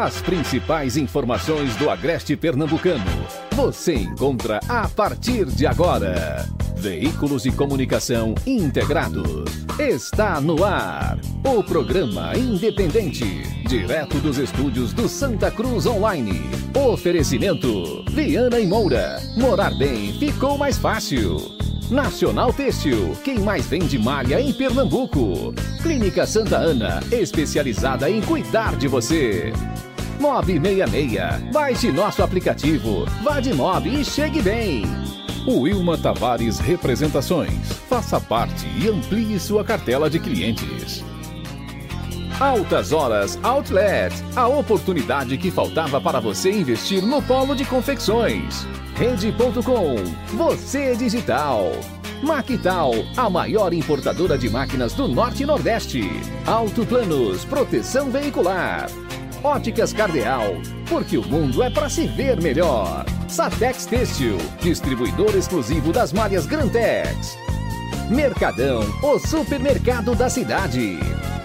As principais informações do Agreste Pernambucano. Você encontra a partir de agora. Veículos de comunicação integrados. Está no ar. O programa independente. Direto dos estúdios do Santa Cruz Online. Oferecimento: Viana e Moura. Morar bem ficou mais fácil. Nacional Têxtil, quem mais vende malha em Pernambuco. Clínica Santa Ana, especializada em cuidar de você. Mob 66, baixe nosso aplicativo, vá de Mob e chegue bem. Wilma Tavares Representações, faça parte e amplie sua cartela de clientes. Altas Horas Outlet, a oportunidade que faltava para você investir no polo de confecções. Rede.com, você é digital. Maquital, a maior importadora de máquinas do Norte e Nordeste. Alto Planos, proteção veicular. Óticas Cardeal, porque o mundo é para se ver melhor. Satex Têxtil, distribuidor exclusivo das malhas Grantex. Mercadão, o supermercado da cidade.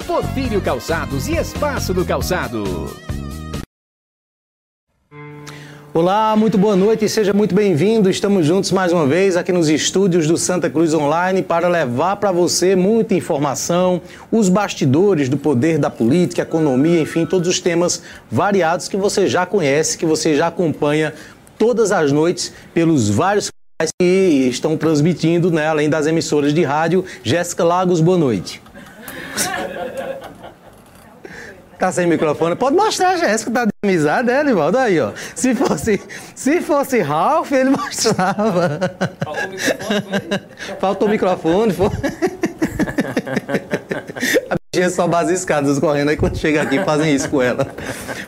Porfírio Calçados e Espaço do Calçado. Olá, muito boa noite e seja muito bem-vindo. Estamos juntos mais uma vez aqui nos estúdios do Santa Cruz Online para levar para você muita informação, os bastidores do poder da política, economia, enfim, todos os temas variados que você já conhece, que você já acompanha todas as noites pelos vários canais que estão transmitindo, né, além das emissoras de rádio. Jéssica Lagos, boa noite. Tá sem microfone? Pode mostrar, Jéssica, tá de amizade, é, Nivaldo? Aí, ó. Se fosse, se fosse Ralph, ele mostrava. Faltou o microfone? Faltou o microfone, foi? A bichinha só base escadas correndo aí quando chega aqui fazem isso com ela.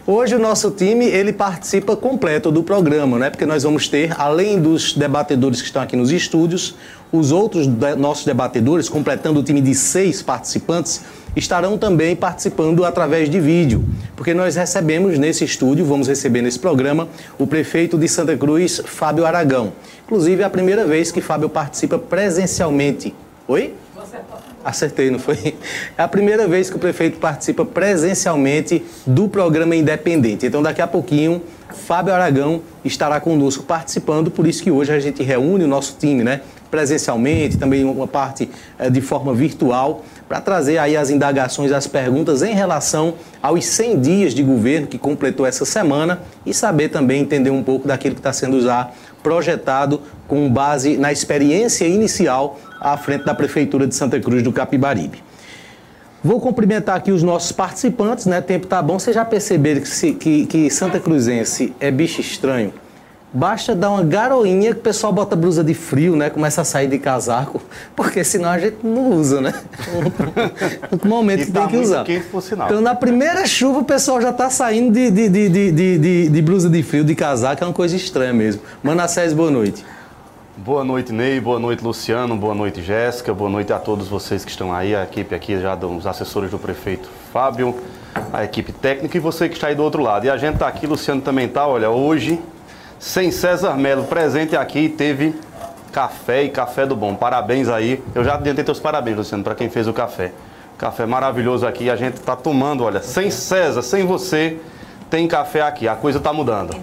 Hoje o nosso time, ele participa completo do programa, né? Porque nós vamos ter, além dos debatedores que estão aqui nos estúdios, os outros de nossos debatedores, completando o time de seis participantes, estarão também participando através de vídeo, porque nós recebemos nesse estúdio, vamos receber nesse programa, o prefeito de Santa Cruz, Fábio Aragão. Inclusive, é a primeira vez que Fábio participa presencialmente. Oi? Acertei, não foi? É a primeira vez que o prefeito participa presencialmente do programa Independente. Então, daqui a pouquinho, Fábio Aragão estará conosco participando, por isso que hoje a gente reúne o nosso time, né? Presencialmente, também uma parte eh, de forma virtual para trazer aí as indagações, as perguntas em relação aos 100 dias de governo que completou essa semana e saber também entender um pouco daquilo que está sendo já projetado com base na experiência inicial à frente da Prefeitura de Santa Cruz do Capibaribe. Vou cumprimentar aqui os nossos participantes, né? Tempo tá bom. Vocês já perceberam que, que, que Santa Cruzense é bicho estranho? Basta dar uma garoinha que o pessoal bota blusa de frio, né? Começa a sair de casaco, porque senão a gente não usa, né? No momento que tá tem que usar. Quente, por sinal. Então, na primeira chuva, o pessoal já está saindo de, de, de, de, de, de blusa de frio, de casaco, é uma coisa estranha mesmo. Manassés, boa noite. Boa noite, Ney. Boa noite, Luciano. Boa noite, Jéssica. Boa noite a todos vocês que estão aí, a equipe aqui já dos assessores do prefeito Fábio, a equipe técnica e você que está aí do outro lado. E a gente está aqui, Luciano também está, olha, hoje sem César Melo presente aqui, teve café e café do bom. Parabéns aí. Eu já adiantei teus parabéns, Luciano, para quem fez o café. Café maravilhoso aqui. A gente está tomando, olha, sem César, sem você, tem café aqui. A coisa está mudando.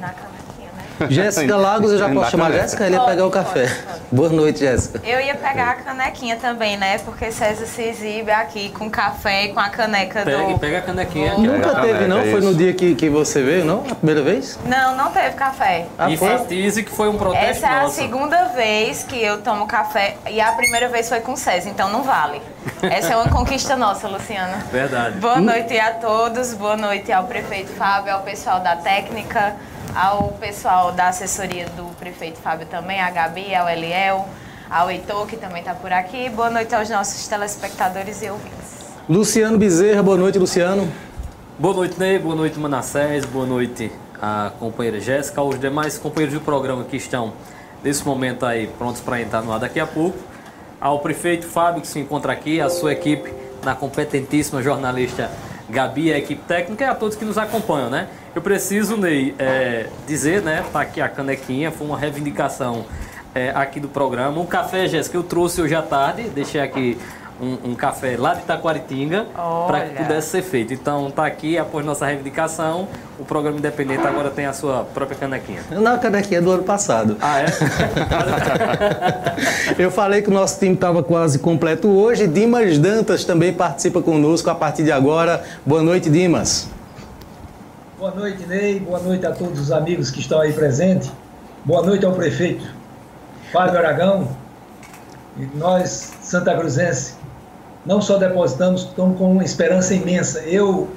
Jéssica Lagos, eu já posso chamar Jéssica? Ele ia pegar o café. Boa noite, Jéssica. Eu ia pegar a canequinha também, né? Porque César se exibe aqui com café e com a caneca Pega, do... pega a canequinha. Nunca a teve, caneca, não? é Foi no dia que, que você veio, não? A primeira vez? Não, não teve café. Ah, e foi? que foi um protesto Essa é a nosso. segunda vez que eu tomo café e a primeira vez foi com César, então não vale. Essa é uma conquista nossa, Luciana. Verdade. Boa noite a todos, boa noite ao prefeito Fábio, ao pessoal da técnica, ao pessoal da assessoria do prefeito Fábio também, a Gabi, ao Eliel, ao Heitor, que também está por aqui. Boa noite aos nossos telespectadores e ouvintes. Luciano Bezerra, boa noite, Luciano. Boa noite, Ney. Boa noite, Manassés. Boa noite a companheira Jéssica, aos demais companheiros do programa que estão nesse momento aí prontos para entrar no ar daqui a pouco. Ao prefeito Fábio, que se encontra aqui, a sua equipe, na competentíssima jornalista Gabi, a equipe técnica e a todos que nos acompanham, né? Eu preciso, Ney, é, dizer, né? Tá aqui a canequinha, foi uma reivindicação é, aqui do programa. Um café, Jéssica, eu trouxe hoje à tarde, deixei aqui um, um café lá de Taquaritinga para que pudesse ser feito. Então tá aqui, após nossa reivindicação, o programa Independente agora tem a sua própria canequinha. Não, a canequinha é do ano passado. Ah, é? Eu falei que o nosso time estava quase completo hoje. Dimas Dantas também participa conosco a partir de agora. Boa noite, Dimas. Boa noite, Ney. Boa noite a todos os amigos que estão aí presentes. Boa noite ao prefeito Fábio Aragão. E nós, Santa Cruzense, não só depositamos, estamos com uma esperança imensa. Eu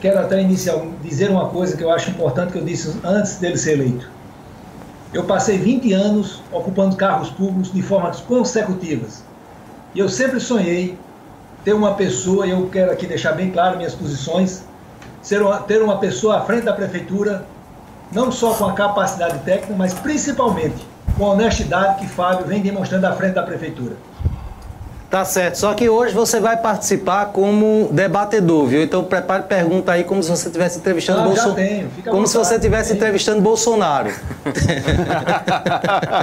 quero até inicial dizer uma coisa que eu acho importante que eu disse antes dele ser eleito. Eu passei 20 anos ocupando cargos públicos de formas consecutivas. E eu sempre sonhei ter uma pessoa, eu quero aqui deixar bem claro minhas posições, ser uma, ter uma pessoa à frente da prefeitura, não só com a capacidade técnica, mas principalmente com a honestidade que Fábio vem demonstrando à frente da prefeitura. Tá certo. Só que hoje você vai participar como debatedor, viu? Então prepare pergunta aí como se você estivesse entrevistando Ah, Bolsonaro. Como se vontade. você estivesse entrevistando Bolsonaro.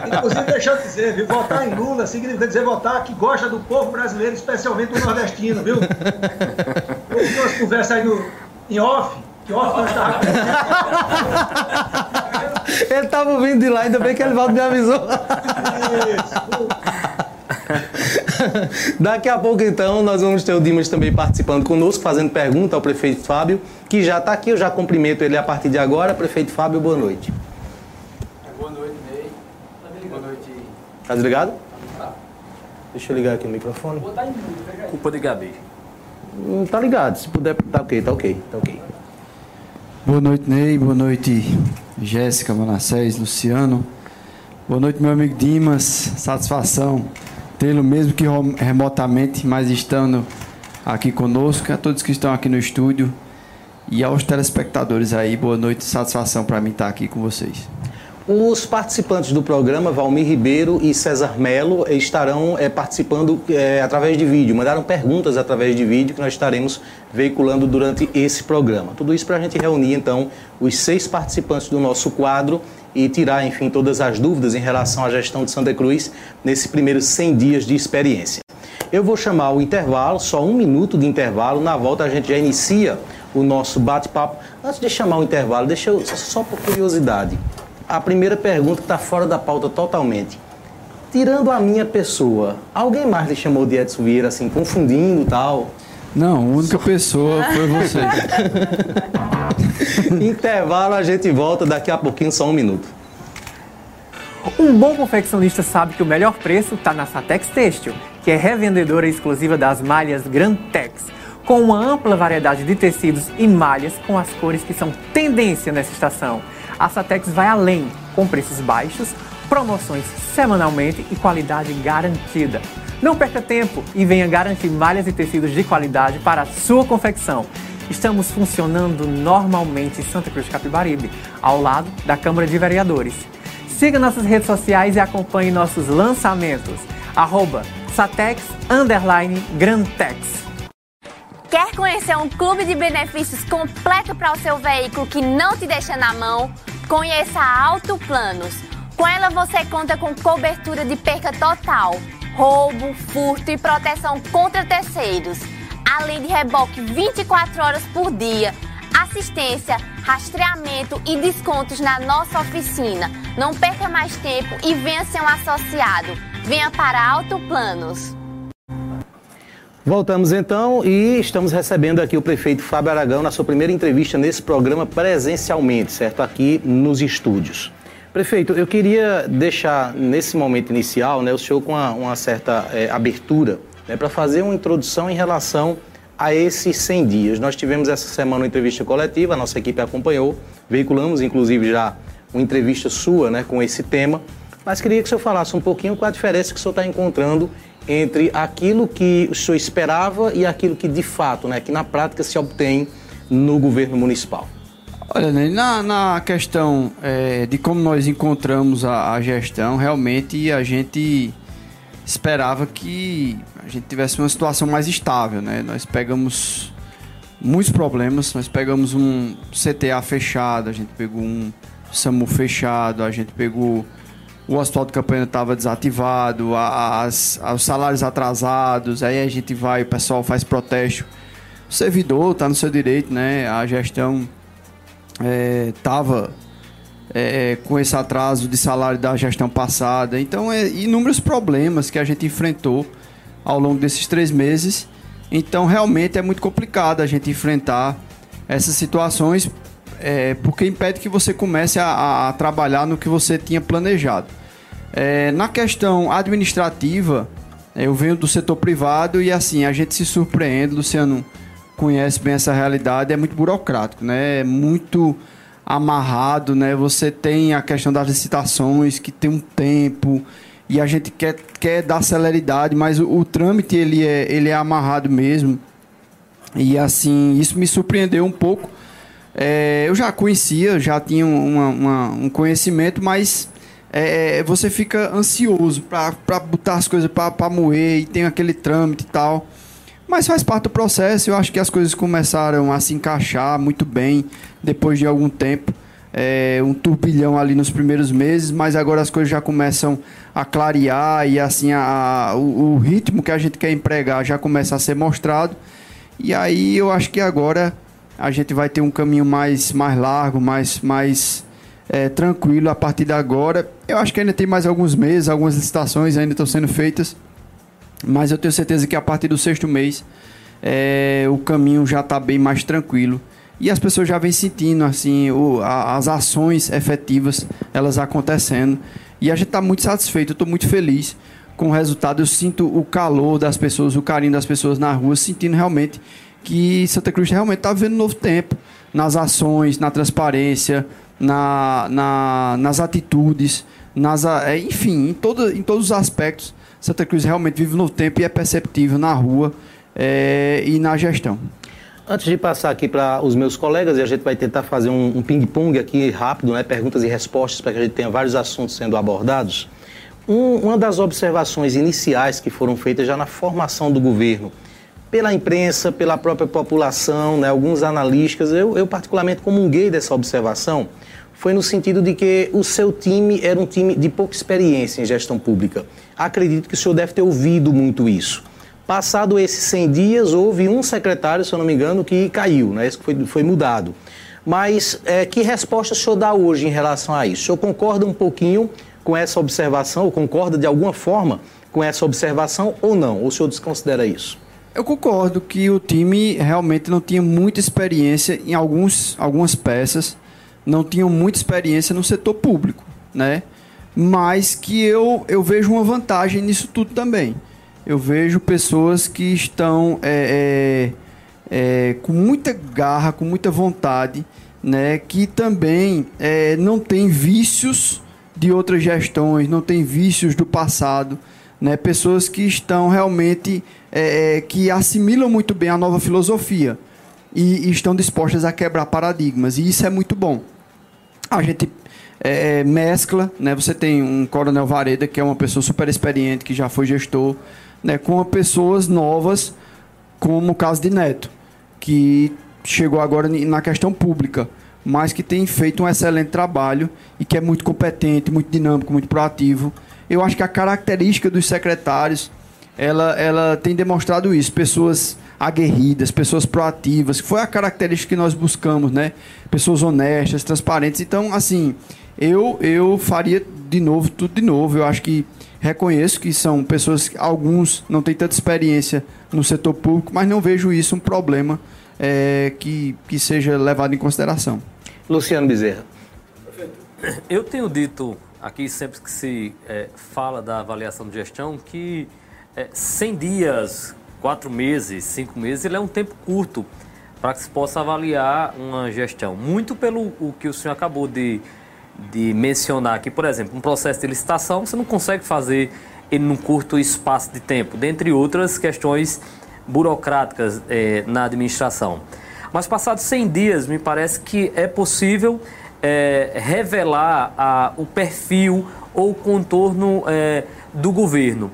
Inclusive, deixa eu dizer, viu? votar em Lula significa dizer votar que gosta do povo brasileiro, especialmente do nordestino, viu? Eu vi umas conversas aí no, em off, que off nós estava ele tava vindo de lá, ainda bem que ele volta me avisou. Daqui a pouco, então, nós vamos ter o Dimas também participando conosco, fazendo pergunta ao prefeito Fábio, que já está aqui. Eu já cumprimento ele a partir de agora. Prefeito Fábio, boa noite. Boa noite, Ney. Boa noite. Tá desligado? Deixa eu ligar aqui o microfone. Culpa de Gabi. Hum, tá ligado. Se puder, tá ok, tá ok, tá ok. Boa noite, Ney. Boa noite, Jéssica, Manassés, Luciano. Boa noite, meu amigo Dimas. Satisfação tê-lo, mesmo que remotamente, mas estando aqui conosco. A todos que estão aqui no estúdio e aos telespectadores aí, boa noite. Satisfação para mim estar aqui com vocês. Os participantes do programa, Valmir Ribeiro e César Melo, estarão eh, participando eh, através de vídeo. Mandaram perguntas através de vídeo que nós estaremos veiculando durante esse programa. Tudo isso para a gente reunir, então, os seis participantes do nosso quadro e tirar, enfim, todas as dúvidas em relação à gestão de Santa Cruz nesse primeiro 100 dias de experiência. Eu vou chamar o intervalo, só um minuto de intervalo. Na volta a gente já inicia o nosso bate-papo. Antes de chamar o intervalo, deixa eu, só- por curiosidade. A primeira pergunta que está fora da pauta totalmente. Tirando a minha pessoa, alguém mais lhe chamou de Edson Vieira, assim, confundindo tal? Não, a única pessoa foi você. Intervalo, a gente volta daqui a pouquinho, só um minuto. Um bom confeccionista sabe que o melhor preço está na Satex Têxtil, que é revendedora exclusiva das malhas Grantex, com uma ampla variedade de tecidos e malhas com as cores que são tendência nessa estação. A Satex vai além, com preços baixos, promoções semanalmente e qualidade garantida. Não perca tempo e venha garantir malhas e tecidos de qualidade para a sua confecção. Estamos funcionando normalmente em Santa Cruz de Capibaribe, ao lado da Câmara de Vereadores. Siga nossas redes sociais e acompanhe nossos lançamentos. Arroba Satex Underline Grantex. Quer conhecer um clube de benefícios completo para o seu veículo que não te deixa na mão? Conheça a Auto Planos. Com ela você conta com cobertura de perca total, roubo, furto e proteção contra terceiros, além de reboque 24 horas por dia, assistência, rastreamento e descontos na nossa oficina. Não perca mais tempo e venha ser um associado. Venha para a Auto Planos. Voltamos então e estamos recebendo aqui o prefeito Fábio Aragão na sua primeira entrevista nesse programa presencialmente, certo? Aqui nos estúdios. Prefeito, eu queria deixar nesse momento inicial né, o senhor com uma, uma certa eh, abertura né, para fazer uma introdução em relação a esses 100 dias. Nós tivemos essa semana uma entrevista coletiva, a nossa equipe acompanhou, veiculamos inclusive já uma entrevista sua né, com esse tema, mas queria que o senhor falasse um pouquinho qual a diferença que o senhor está encontrando entre aquilo que o senhor esperava e aquilo que de fato, né, que na prática se obtém no governo municipal. Olha, Ney, na, na questão é, de como nós encontramos a, a gestão, realmente a gente esperava que a gente tivesse uma situação mais estável, né? Nós pegamos muitos problemas, nós pegamos um CTA fechado, a gente pegou um SAMU fechado, a gente pegou o hospital de campanha estava desativado, as, os salários atrasados, aí a gente vai, o pessoal faz protesto. O servidor está no seu direito, né? A gestão estava é, é, com esse atraso de salário da gestão passada. Então, é inúmeros problemas que a gente enfrentou ao longo desses três meses. Então, realmente é muito complicado a gente enfrentar essas situações, é, porque impede que você comece a, a, trabalhar no que você tinha planejado. É, na questão administrativa, é, eu venho do setor privado e assim, a gente se surpreende, Luciano conhece bem essa realidade, é muito burocrático, né? É muito amarrado, né? Você tem a questão das licitações que tem um tempo e a gente quer, quer dar celeridade, mas o, o trâmite ele é, ele é amarrado mesmo. E assim, isso me surpreendeu um pouco. É, eu já conhecia, já tinha uma, uma, um conhecimento, mas é, você fica ansioso para botar as coisas para moer e tem aquele trâmite e tal. Mas faz parte do processo, eu acho que as coisas começaram a se encaixar muito bem depois de algum tempo. É, um turbilhão ali nos primeiros meses, mas agora as coisas já começam a clarear e assim a, a o, o, ritmo que a gente quer empregar já começa a ser mostrado. E aí eu acho que agora a gente vai ter um caminho mais, mais largo, mais, mais é, tranquilo a partir de agora. Eu acho que ainda tem mais alguns meses, algumas licitações ainda estão sendo feitas. Mas eu tenho certeza que a partir do sexto mês é, o caminho já está bem mais tranquilo. E as pessoas já vêm sentindo assim o, a, as ações efetivas elas acontecendo. E a gente está muito satisfeito, eu estou muito feliz com o resultado. Eu sinto o calor das pessoas, o carinho das pessoas na rua, sentindo realmente que Santa Cruz realmente está vivendo um novo tempo nas ações, na transparência, na, na, nas atitudes, nas, é, enfim, em, todo, em todos os aspectos Santa Cruz realmente vive no tempo e é perceptível na rua é, e na gestão. Antes de passar aqui para os meus colegas, e a gente vai tentar fazer um, um ping-pong aqui rápido, né, perguntas e respostas, para que a gente tenha vários assuntos sendo abordados. Um, uma das observações iniciais que foram feitas já na formação do governo, pela imprensa, pela própria população, né, alguns analistas, eu, eu particularmente comunguei dessa observação, foi no sentido de que o seu time era um time de pouca experiência em gestão pública. Acredito que o senhor deve ter ouvido muito isso. Passado esses 100 dias, houve um secretário, se eu não me engano, que caiu, né? Isso foi, foi mudado. Mas é, que resposta o senhor dá hoje em relação a isso? O senhor concorda um pouquinho com essa observação, ou concorda de alguma forma com essa observação ou não? Ou o senhor desconsidera isso? Eu concordo que o time realmente não tinha muita experiência em alguns, algumas peças não tinham muita experiência no setor público, né? Mas que eu, eu vejo uma vantagem nisso tudo também. Eu vejo pessoas que estão é, é, é, com muita garra, com muita vontade, né? Que também é, não tem vícios de outras gestões, não tem vícios do passado, né? Pessoas que estão realmente é, é, que assimilam muito bem a nova filosofia e, e estão dispostas a quebrar paradigmas. E isso é muito bom. A gente é, mescla, né? Você tem um Coronel Vareda, que é uma pessoa super experiente, que já foi gestor, né? Com pessoas novas, como o caso de Neto, que chegou agora na questão pública, mas que tem feito um excelente trabalho e que é muito competente, muito dinâmico, muito proativo. Eu acho que a característica dos secretários, ela, ela tem demonstrado isso. Pessoas aguerridas, pessoas proativas, que foi a característica que nós buscamos, né? Pessoas honestas, transparentes. Então, assim, eu eu faria de novo tudo de novo. Eu acho que reconheço que são pessoas que alguns não têm tanta experiência no setor público, mas não vejo isso um problema é, que, que seja levado em consideração. Luciano Bezerra. Eu tenho dito aqui sempre que se é, fala da avaliação de gestão que é, 100 dias quatro meses, cinco meses, ele é um tempo curto para que se possa avaliar uma gestão. Muito pelo o que o senhor acabou de, de mencionar aqui, por exemplo, um processo de licitação, você não consegue fazer ele num curto espaço de tempo, dentre outras questões burocráticas é, na administração. Mas passados 100 dias, me parece que é possível é, revelar a, o perfil ou o contorno é, do governo.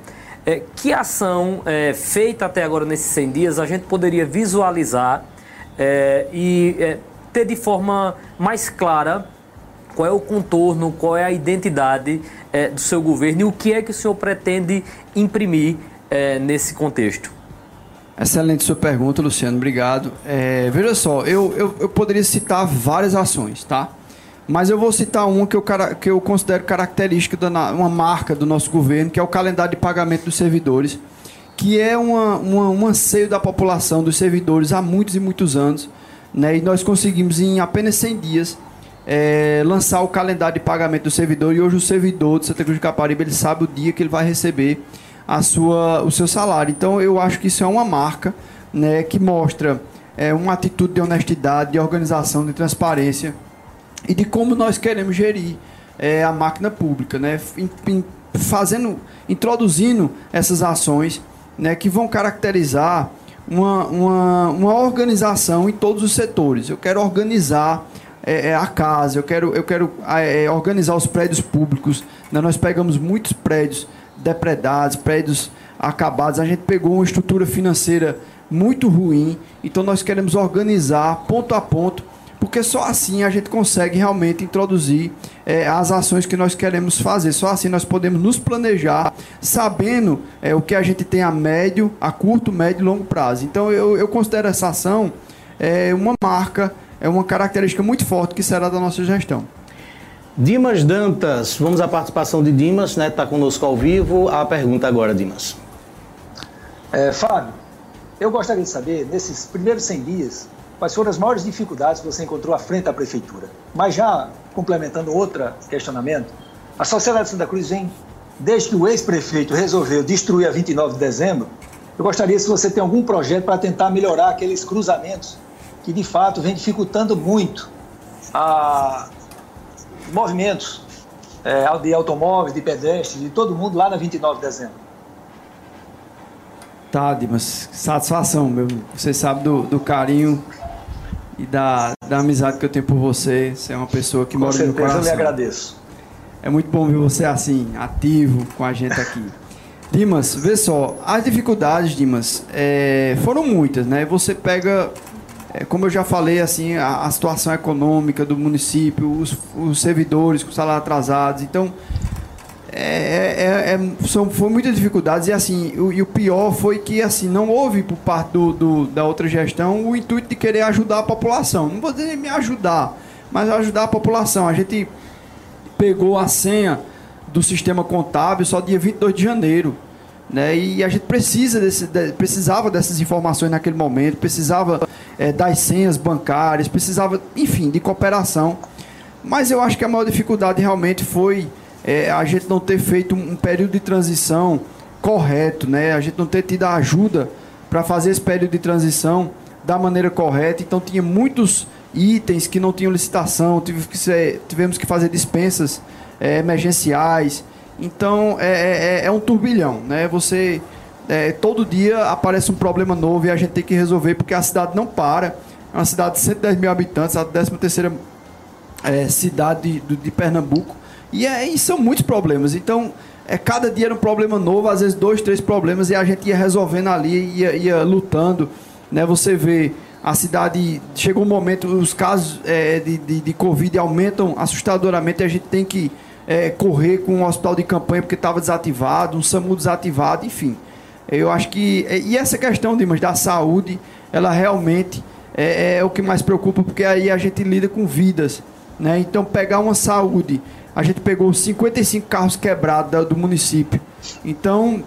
É, que ação é, feita até agora nesses 100 dias a gente poderia visualizar é, e é, ter de forma mais clara qual é o contorno, qual é a identidade é, do seu governo e o que é que o senhor pretende imprimir é, nesse contexto? Excelente sua pergunta, Luciano, obrigado. Veja só, eu, eu, eu, poderia citar várias ações, tá? Mas eu vou citar uma que eu, que eu considero característica, da, uma marca do nosso governo, que é o calendário de pagamento dos servidores, que é uma, uma, um anseio da população, dos servidores, há muitos e muitos anos. Né? E nós conseguimos, em apenas 100 dias, é, lançar o calendário de pagamento do servidor. E hoje o servidor de Santa Cruz de Caparibe ele sabe o dia que ele vai receber a sua, o seu salário. Então eu acho que isso é uma marca né, que mostra é, uma atitude de honestidade, de organização, de transparência e de como nós queremos gerir é, a máquina pública, né, fazendo, introduzindo essas ações né, que vão caracterizar uma, uma, uma organização em todos os setores. Eu quero organizar é, é a casa, eu quero, eu quero é, organizar os prédios públicos. Né? Nós pegamos muitos prédios depredados, prédios acabados. A gente pegou uma estrutura financeira muito ruim, então nós queremos organizar ponto a ponto, porque só assim a gente consegue realmente introduzir é, as ações que nós queremos fazer. Só assim nós podemos nos planejar, sabendo é, o que a gente tem a médio, a curto, médio e longo prazo. Então eu, eu considero essa ação é, uma marca, é uma característica muito forte que será da nossa gestão. Dimas Dantas, vamos à participação de Dimas, né? Está conosco ao vivo. A pergunta agora, Dimas. É, Fábio, eu gostaria de saber, nesses primeiros 100 dias, quais foram as maiores dificuldades que você encontrou à frente da prefeitura. Mas já complementando outro questionamento, a Sociedade de Santa Cruz vem, desde que o ex-prefeito resolveu destruir a 29 de dezembro, eu gostaria se você tem algum projeto para tentar melhorar aqueles cruzamentos que de fato vem dificultando muito a, movimentos é, de automóveis, de pedestres, de todo mundo lá na 29 de dezembro. Tá, Dimas, satisfação, meu. Você sabe do, do carinho e da, da amizade que eu tenho por você. Você é uma pessoa que com mora certeza, no coração. eu lhe agradeço. É muito bom ver você assim, ativo com a gente aqui. Dimas, vê só, as dificuldades, Dimas, é, foram muitas, né? Você pega é, como eu já falei, assim, a, a situação econômica do município, os, os, servidores com salário atrasados. Então, é, é, é são, foram muitas dificuldades e assim o, e o pior foi que assim não houve por parte do, do, da outra gestão o intuito de querer ajudar a população. Não vou dizer me ajudar, mas ajudar a população. A gente pegou a senha do sistema contábil só dia 22 de janeiro. Né? E a gente precisa desse, de, precisava dessas informações naquele momento, precisava é, das senhas bancárias, precisava, enfim, de cooperação. Mas eu acho que a maior dificuldade realmente foi é, a gente não ter feito um, período de transição correto, né? A gente não ter tido a ajuda para fazer esse período de transição da maneira correta. Então tinha muitos itens que não tinham licitação, tivemos que, ser, tivemos que fazer dispensas é, emergenciais. Então é, é, é, é, um turbilhão, né? Você é, todo dia aparece um problema novo e a gente tem que resolver porque a cidade não para. É uma cidade de 110 mil habitantes, a 13 terceira é, cidade de, de, Pernambuco. E, é, e são muitos problemas. Então, é, cada dia era um problema novo, às vezes dois, três problemas, e a gente ia resolvendo ali, ia, ia lutando. Né? Você vê a cidade. Chegou um momento, os casos é, de, de, de Covid aumentam assustadoramente e a gente tem que é, correr com um hospital de campanha porque estava desativado, um SAMU desativado, enfim. Eu acho que. É, e essa questão, Dimas, da saúde, ela realmente é, é, o que mais preocupa, porque aí a gente lida com vidas. Né? Então, pegar uma saúde. A gente pegou 55 carros quebrados do município. Então,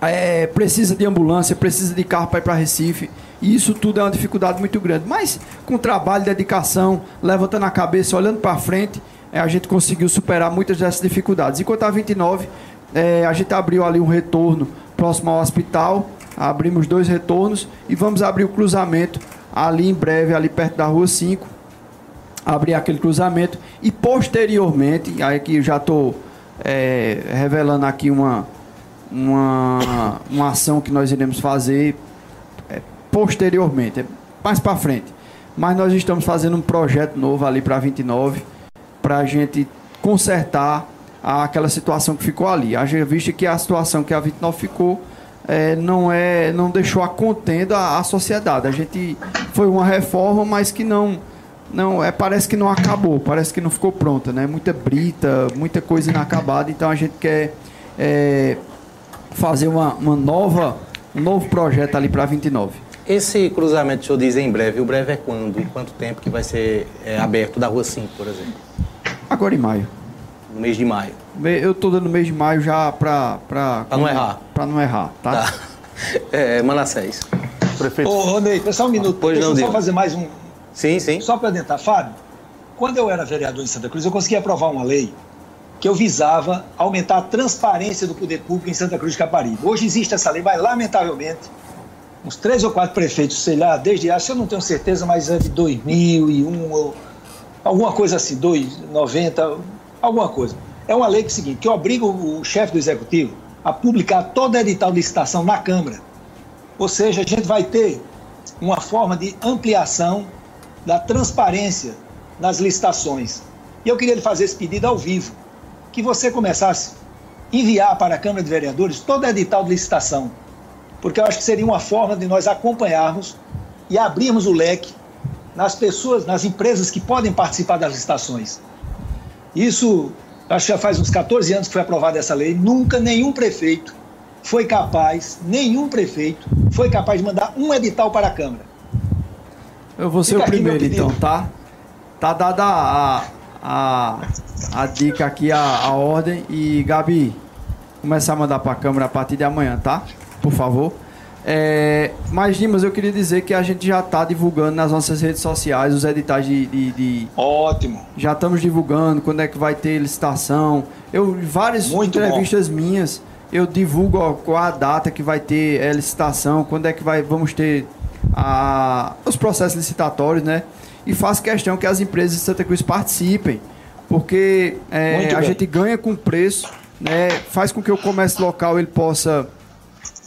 é, precisa de ambulância, precisa de carro para ir para Recife. E isso tudo é uma dificuldade muito grande. Mas com trabalho, dedicação, levantando a cabeça, olhando para frente, é, a gente conseguiu superar muitas dessas dificuldades. Enquanto a 29, é, a gente abriu ali um retorno próximo ao hospital, abrimos dois retornos e vamos abrir o cruzamento ali em breve, ali perto da rua 5. Abrir aquele cruzamento e posteriormente, aí que já estou é, revelando aqui uma, uma, uma ação que nós iremos fazer é, posteriormente, é, mais para frente. Mas nós estamos fazendo um projeto novo ali para 29 para a gente consertar aquela situação que ficou ali. A gente visto que a situação que a 29 ficou é, não é não deixou a contenda a, a sociedade. A gente foi uma reforma, mas que não não é parece que não acabou, parece que não ficou pronta, né? Muita brita, muita coisa inacabada, então a gente quer é, fazer uma, uma nova, um novo projeto ali para 29. Esse cruzamento o senhor diz em breve, o breve é quando? Em quanto tempo que vai ser é, aberto da Rua 5, por exemplo? Agora em maio. No mês de maio. Eu tô dando mês de maio já para para não errar. Para não errar, tá? tá. É, Manassés. Prefeito. Ô, Ney, só um minuto. Pois Deixa não, eu só fazer mais um. Sim, sim. Só para adentrar, Fábio, quando eu era vereador em Santa Cruz, eu consegui aprovar uma lei que eu visava aumentar a transparência do poder público em Santa Cruz de Caparibe. Hoje existe essa lei, mas lamentavelmente, uns três ou quatro prefeitos, sei lá, desde, acho eu não tenho certeza, mas é de 2001 ou alguma coisa assim, 290, alguma coisa. É uma lei que é o seguinte, que obriga o chefe do executivo a publicar todo edital de licitação na Câmara. Ou seja, a gente vai ter uma forma de ampliação da transparência nas licitações. E eu queria lhe fazer esse pedido ao vivo, que você começasse a enviar para a Câmara de Vereadores todo edital de licitação, porque eu acho que seria uma forma de nós acompanharmos e abrirmos o leque nas pessoas, nas empresas que podem participar das licitações. Isso, acho que já faz uns 14 anos que foi aprovada essa lei, nunca nenhum prefeito foi capaz, nenhum prefeito foi capaz de mandar um edital para a Câmara. Eu vou ser Fica o primeiro então, tá? Tá dada a, a, a dica aqui, a, a ordem. E Gabi, começar a mandar para a Câmara a partir de amanhã, tá? Por favor. É, mas, Dimas, eu queria dizer que a gente já está divulgando nas nossas redes sociais os editais de, de- de- Ótimo. já estamos divulgando quando é que vai ter licitação. Eu várias Muito entrevistas minhas eu divulgo ó, qual a data que vai ter é, licitação, quando é que vai vamos ter a, os processos licitatórios, né? E faço questão que as empresas de Santa Cruz participem, porque é, a bem. gente ganha com preço, né? Faz com que o comércio local ele possa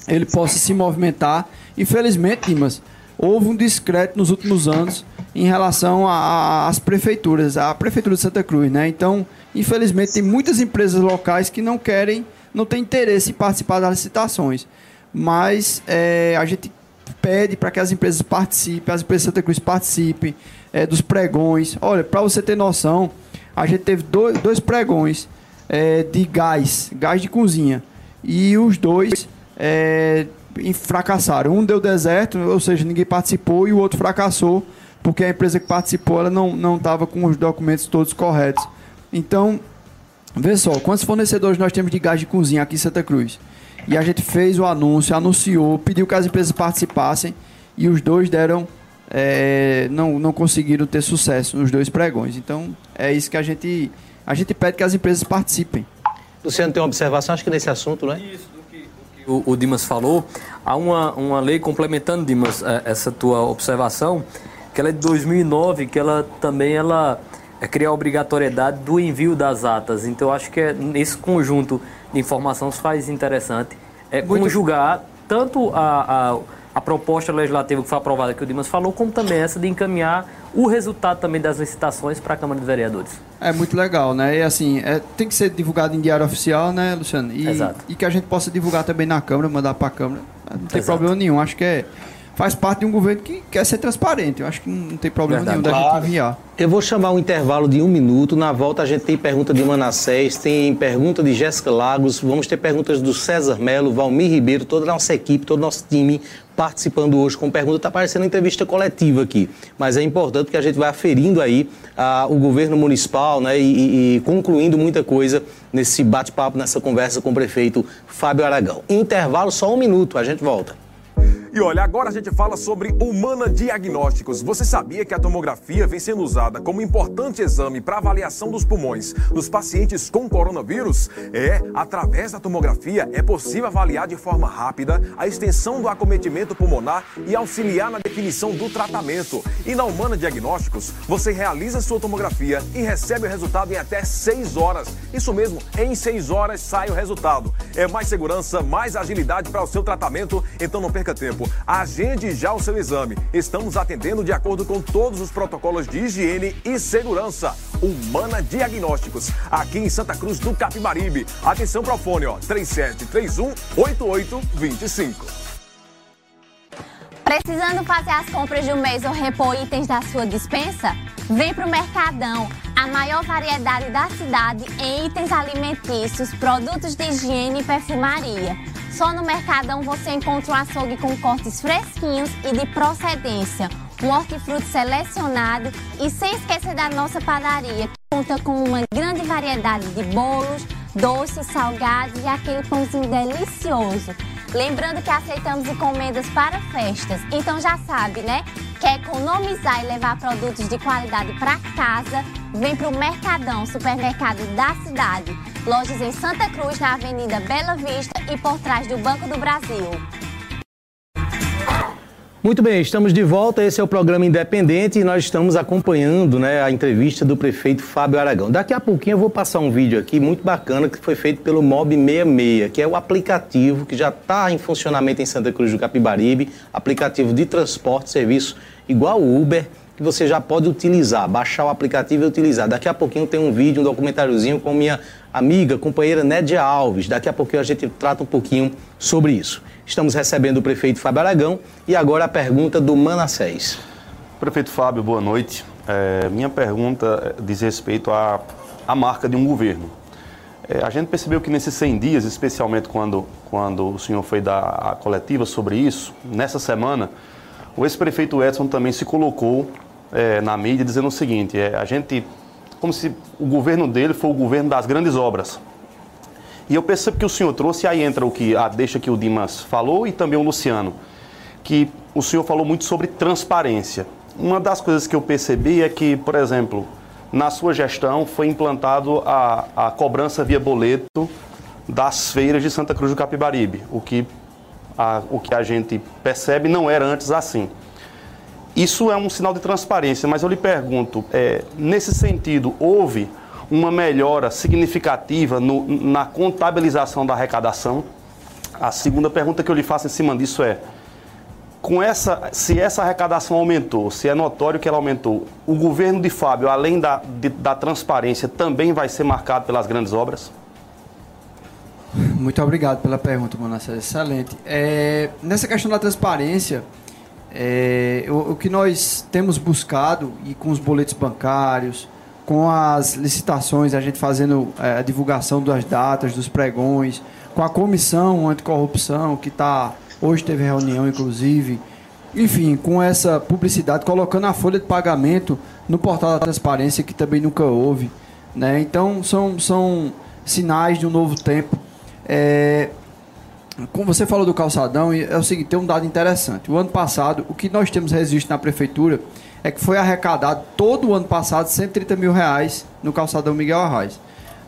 ele possa se movimentar. Infelizmente, Dimas, houve um discreto nos últimos anos em relação às prefeituras, a prefeitura de Santa Cruz, né? Então, infelizmente, tem muitas empresas locais que não querem, não têm interesse em participar das licitações. Mas é, a gente pede para que as empresas participem, as empresas de Santa Cruz participem é, dos pregões. Olha, para você ter noção, a gente teve dois, dois pregões é, de gás, gás de cozinha. E os dois é, fracassaram. Um deu deserto, ou seja, ninguém participou, e o outro fracassou, porque a empresa que participou ela não não estava com os documentos todos corretos. Então, vê só, quantos fornecedores nós temos de gás de cozinha aqui em Santa Cruz? E a gente fez o anúncio, anunciou, pediu que as empresas participassem, e os dois deram. é, não, não conseguiram ter sucesso nos dois pregões. Então, é isso que a gente. A gente pede que as empresas participem. Luciano tem uma observação, acho que nesse assunto, né? o, o Dimas falou, há uma, uma lei complementando, Dimas, eh, essa tua observação, que ela é de 2009, que ela também ela é, cria a obrigatoriedade do envio das atas. Então, eu acho que é, nesse conjunto de informação se faz interessante é, conjugar tanto a, a, a proposta legislativa que foi aprovada, que o Dimas falou, como também essa de encaminhar o resultado também das licitações para a Câmara de Vereadores. É muito legal, né? E assim, é, tem que ser divulgado em diário oficial, né, Luciano? E, Exato. e que a gente possa divulgar também na Câmara, mandar para a Câmara. Não tem Exato. problema nenhum. Acho que é, faz parte de um governo que quer ser transparente. Eu acho que não tem problema Verdade. nenhum da gente Claro. enviar. Eu vou chamar um intervalo de um minuto. Na volta a gente tem pergunta de Manassés, tem pergunta de Jéssica Lagos, vamos ter perguntas do César Melo, Valmir Ribeiro, toda a nossa equipe, todo o nosso time participando hoje com pergunta. Está parecendo uma entrevista coletiva aqui, mas é importante que a gente vai aferindo aí ah, o governo municipal né, e- e concluindo muita coisa nesse bate-papo, nessa conversa com o prefeito Fábio Aragão. Intervalo só um minuto, a gente volta. E olha, agora a gente fala sobre Humana Diagnósticos. Você sabia que a tomografia vem sendo usada como importante exame para avaliação dos pulmões dos pacientes com coronavírus? É, através da tomografia é possível avaliar de forma rápida a extensão do acometimento pulmonar e auxiliar na definição do tratamento. E na Humana Diagnósticos, você realiza sua tomografia e recebe o resultado em até 6 horas. Isso mesmo, em 6 horas sai o resultado. É mais segurança, mais agilidade para o seu tratamento, então não perca tempo. Agende já o seu exame. Estamos atendendo de acordo com todos os protocolos de higiene e segurança. Humana Diagnósticos, aqui em Santa Cruz do Capibaribe. Atenção para o fone, ó, 3731 8825. Precisando fazer as compras do mês ou repor itens da sua dispensa? Vem pro Mercadão, a maior variedade da cidade em itens alimentícios, produtos de higiene e perfumaria. Só no Mercadão você encontra um açougue com cortes fresquinhos e de procedência, um hortifruti selecionado e sem esquecer da nossa padaria, que conta com uma grande variedade de bolos, doces, salgados e aquele pãozinho delicioso. Lembrando que aceitamos encomendas para festas, então já sabe, né? Quer economizar e levar produtos de qualidade para casa? Vem para o Mercadão, supermercado da cidade. Lojas em Santa Cruz, na Avenida Bela Vista e por trás do Banco do Brasil. Muito bem, estamos de volta. Esse é o programa Independente e nós estamos acompanhando né, a entrevista do prefeito Fábio Aragão. Daqui a pouquinho eu vou passar um vídeo aqui muito bacana que foi feito pelo Mob 66, que é o aplicativo que já está em funcionamento em Santa Cruz do Capibaribe, aplicativo de transporte, serviço igual o Uber, que você já pode utilizar, baixar o aplicativo e utilizar. Daqui a pouquinho tem um vídeo, um documentáriozinho com minha amiga, companheira Nédia Alves. Daqui a pouquinho a gente trata um pouquinho sobre isso. Estamos recebendo o prefeito Fábio Aragão e agora a pergunta do Manassés. Prefeito Fábio, boa noite. É, minha pergunta diz respeito à, à marca de um governo. É, a gente percebeu que nesses 100 dias, especialmente quando, quando o senhor foi dar a coletiva sobre isso, nessa semana, o ex-prefeito Edson também se colocou é, na mídia dizendo o seguinte: é, a gente, como se o governo dele foi o governo das grandes obras. E eu percebo que o senhor trouxe, aí entra o que a deixa que o Dimas falou e também o Luciano, que o senhor falou muito sobre transparência. Uma das coisas que eu percebi é que, por exemplo, na sua gestão foi implantado a, a cobrança via boleto das feiras de Santa Cruz do Capibaribe, o que a, o que a gente percebe não era antes assim. Isso é um sinal de transparência, mas eu lhe pergunto, é, nesse sentido, houve uma melhora significativa no, na contabilização da arrecadação? A segunda pergunta que eu lhe faço em cima disso é: com essa, se essa arrecadação aumentou, se é notório que ela aumentou, o governo de Fábio, além da, de, da transparência, também vai ser marcado pelas grandes obras? Muito obrigado pela pergunta, Manassés. Excelente. É, nessa questão da transparência, é, o, o, que nós temos buscado, e com os boletos bancários, com as licitações, a gente fazendo é, a divulgação das datas, dos pregões, com a comissão anticorrupção, que está. Hoje teve reunião, inclusive. Enfim, com essa publicidade, colocando a folha de pagamento no portal da transparência, que também nunca houve. Né? Então, são, são sinais de um novo tempo. É, como você falou do calçadão, é o seguinte, tem um dado interessante. O ano passado, o que nós temos registro na prefeitura é que foi arrecadado todo o ano passado 130 mil reais no calçadão Miguel Arraes.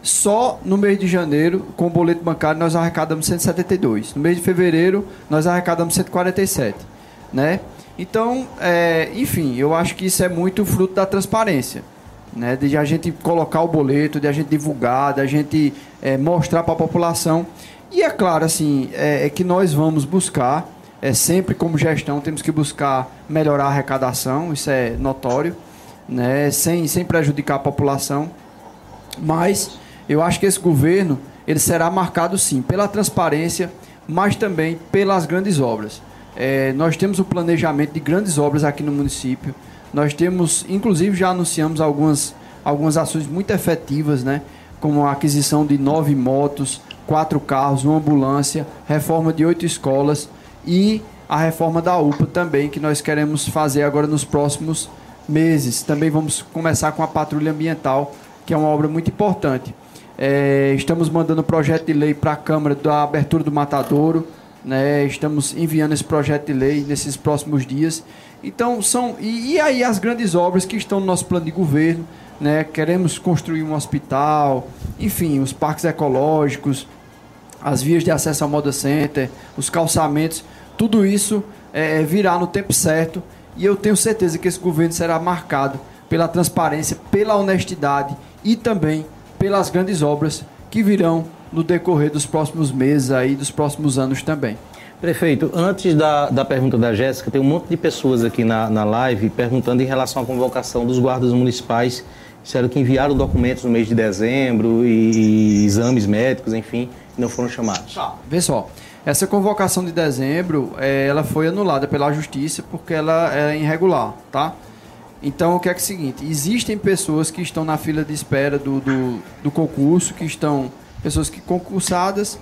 Só no mês de janeiro, com o boleto bancário, nós arrecadamos 172. No mês de fevereiro, nós arrecadamos 147. Né? Então, é, enfim, eu acho que isso é muito fruto da transparência né, de a gente colocar o boleto, de a gente divulgar, de a gente é, mostrar para a população. E é claro, assim, é, é, que nós vamos buscar, é sempre como gestão, temos que buscar melhorar a arrecadação, isso é notório, né, sem, sem prejudicar a população. Mas eu acho que esse governo ele será marcado sim pela transparência, mas também pelas grandes obras. É, nós temos o planejamento de grandes obras aqui no município. Nós temos, inclusive, já anunciamos algumas, algumas ações muito efetivas, né? Como a aquisição de nove motos, quatro carros, uma ambulância, reforma de oito escolas e a reforma da UPA também, que nós queremos fazer agora nos próximos meses. Também vamos começar com a patrulha ambiental, que é uma obra muito importante. É, estamos mandando projeto de lei para a Câmara da abertura do Matadouro. Né? Estamos enviando esse projeto de lei nesses próximos dias. Então, são. E, e, aí as grandes obras que estão no nosso plano de governo, né? Queremos construir um hospital, enfim, os parques ecológicos, as vias de acesso ao Moda Center, os calçamentos, tudo isso é, é, virá no tempo certo. E eu tenho certeza que esse governo será marcado pela transparência, pela honestidade e também pelas grandes obras que virão no decorrer dos próximos meses aí, dos próximos anos também. Prefeito, antes da, da pergunta da Jéssica, tem um monte de pessoas aqui na, na live perguntando em relação à convocação dos guardas municipais. Disseram que enviaram documentos no mês de dezembro e, e exames médicos, enfim, e não foram chamados. Tá, vê só. Essa convocação de dezembro, é, ela foi anulada pela justiça porque ela é irregular, tá? Então, o que é, que é o seguinte? Existem pessoas que estão na fila de espera do, do, do concurso, que estão pessoas que concursadas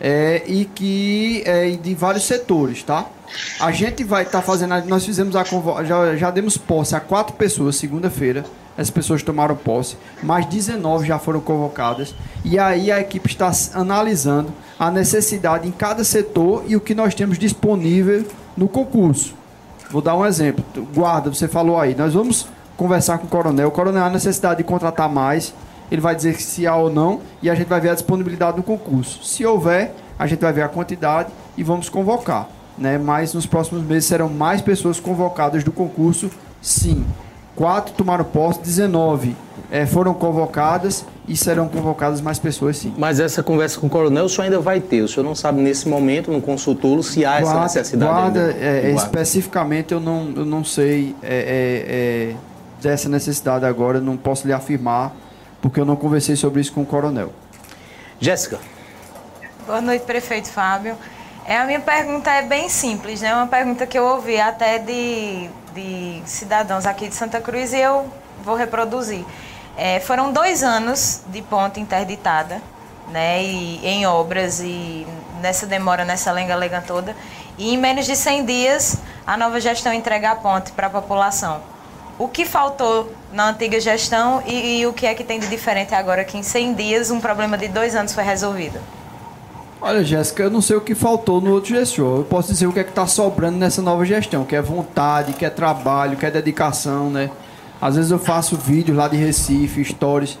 é, e que é, de vários setores, tá? A gente vai estar tá fazendo, nós fizemos a já, já demos posse a quatro pessoas segunda-feira. As pessoas tomaram posse, mais 19 já foram convocadas e aí a equipe está analisando a necessidade em cada setor e o que nós temos disponível no concurso. Vou dar um exemplo. Guarda, você falou aí. Nós vamos conversar com o coronel. O coronel há necessidade de contratar mais. Ele vai dizer se há ou não e a gente vai ver a disponibilidade no concurso. Se houver, a gente vai ver a quantidade e vamos convocar. Né? Mas nos próximos meses serão mais pessoas convocadas do concurso, sim. Quatro tomaram posse, 19 é, foram convocadas e serão convocadas mais pessoas, sim. Mas essa conversa com o coronel o senhor ainda vai ter. O senhor não sabe nesse momento, no consultor, se há guarda, essa necessidade. Guarda, é, especificamente eu não, eu não sei é, é, é, dessa necessidade agora, não posso lhe afirmar, porque eu não conversei sobre isso com o coronel. Jéssica. Boa noite, prefeito Fábio. É, a minha pergunta é bem simples, né? Uma pergunta que eu ouvi até de, de cidadãos aqui de Santa Cruz e eu vou reproduzir. É, foram dois anos de ponte interditada, né, e, em obras e nessa demora, nessa lenga-lenga toda. E em menos de 100 dias, a nova gestão entrega a ponte para a população. O que faltou na antiga gestão e, e, o que é que tem de diferente agora que em 100 dias um problema de dois anos foi resolvido? Olha, Jéssica, eu não sei o que faltou no outro gestor. Eu posso dizer o que é que está sobrando nessa nova gestão, que é vontade, que é trabalho, que é dedicação, né? Às vezes eu faço vídeos lá de Recife, stories,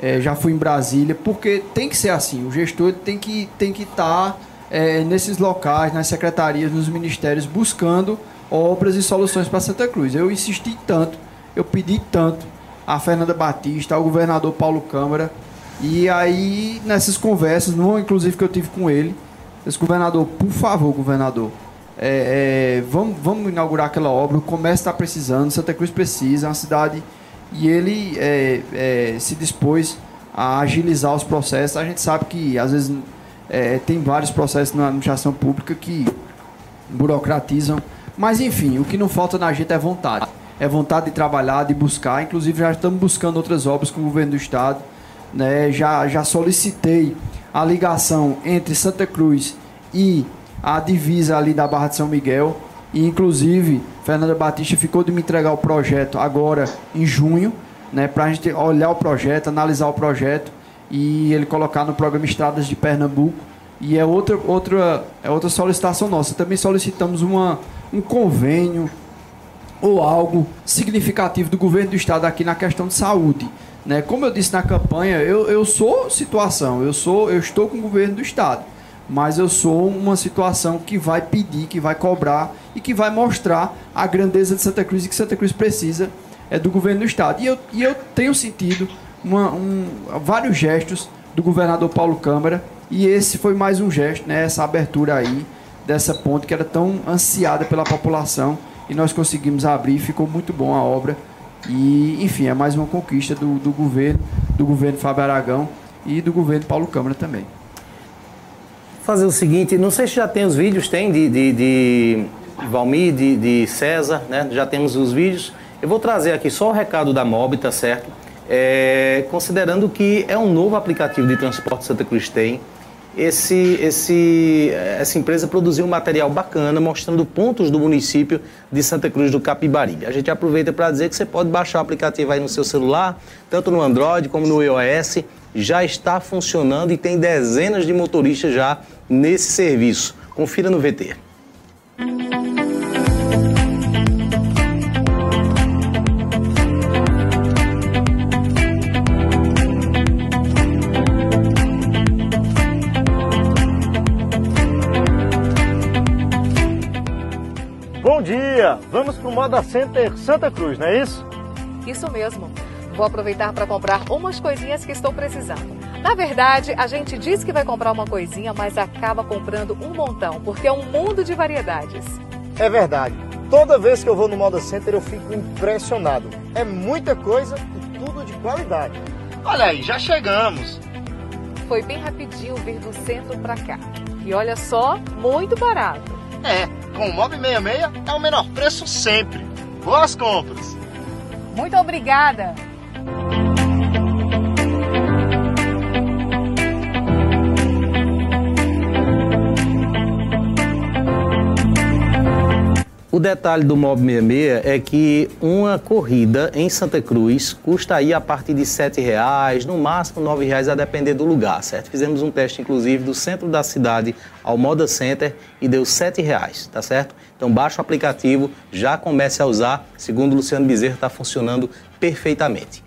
é, já fui em Brasília, porque tem que ser assim. O gestor tem que tem que estar tá, é, nesses locais, nas secretarias, nos ministérios, buscando obras e soluções para Santa Cruz. Eu insisti tanto, eu pedi tanto a Fernanda Batista, ao governador Paulo Câmara, e aí nessas conversas, numa inclusive que eu tive com ele, esse governador, por favor, governador, é, é, vamos, vamos inaugurar aquela obra, o comércio está precisando, Santa Cruz precisa, é uma cidade. E ele é, é, se dispôs a agilizar os processos. A gente sabe que, às vezes, é, tem vários processos na administração pública que burocratizam. Mas, enfim, o que não falta na gente é vontade. É vontade de trabalhar, de buscar. Inclusive, já estamos buscando outras obras com o governo do Estado. Né? Já, já solicitei a ligação entre Santa Cruz e a divisa ali da Barra de São Miguel. E, inclusive, Fernanda Batista ficou de me entregar o projeto agora em junho, né, para a gente olhar o projeto, analisar o projeto e ele colocar no programa Estradas de Pernambuco. E é outra, outra, é outra solicitação nossa. Também solicitamos uma, um convênio ou algo significativo do governo do estado aqui na questão de saúde. Né? Como eu disse na campanha, eu, eu sou situação, eu sou, eu estou com o governo do estado mas eu sou uma situação que vai pedir, que vai cobrar e que vai mostrar a grandeza de Santa Cruz e que Santa Cruz precisa é do governo do estado. E eu, e eu tenho sentido uma, um, vários gestos do governador Paulo Câmara e esse foi mais um gesto, né, essa abertura aí dessa ponte que era tão ansiada pela população e nós conseguimos abrir, ficou muito bom a obra. E, enfim, é mais uma conquista do, do governo, do governo Fábio Aragão e do governo Paulo Câmara também fazer o seguinte, não sei se já tem os vídeos, tem de, de, de Valmir, de, de César, né? Já temos os vídeos. Eu vou trazer aqui só o recado da MOB, tá certo? É, considerando que é um novo aplicativo de transporte Santa Cruz tem, esse, esse, essa empresa produziu um material bacana mostrando pontos do município de Santa Cruz do Capibaribe. A gente aproveita para dizer que você pode baixar o aplicativo aí no seu celular, tanto no Android como no iOS, já está funcionando e tem dezenas de motoristas já nesse serviço. Confira no VT. Bom dia! Vamos para o Moda Center Santa Cruz, não é isso? Isso mesmo. Vou aproveitar para comprar umas coisinhas que estou precisando. Na verdade, a gente diz que vai comprar uma coisinha, mas acaba comprando um montão, porque é um mundo de variedades. É verdade. Toda vez que eu vou no Moda Center eu fico impressionado. É muita coisa e tudo de qualidade. Olha aí, já chegamos. Foi bem rapidinho vir do centro para cá. E olha só, muito barato. É, com o Mob 66 é o menor preço sempre. Boas compras! Muito obrigada! O detalhe do Mob 66 é que uma corrida em Santa Cruz custa aí a partir de R$ reais, no máximo R$ reais a depender do lugar, certo? Fizemos um teste, inclusive, do centro da cidade ao Moda Center e deu R$ reais, tá certo? Então baixa o aplicativo, já comece a usar. Segundo o Luciano Bezerra, está funcionando perfeitamente.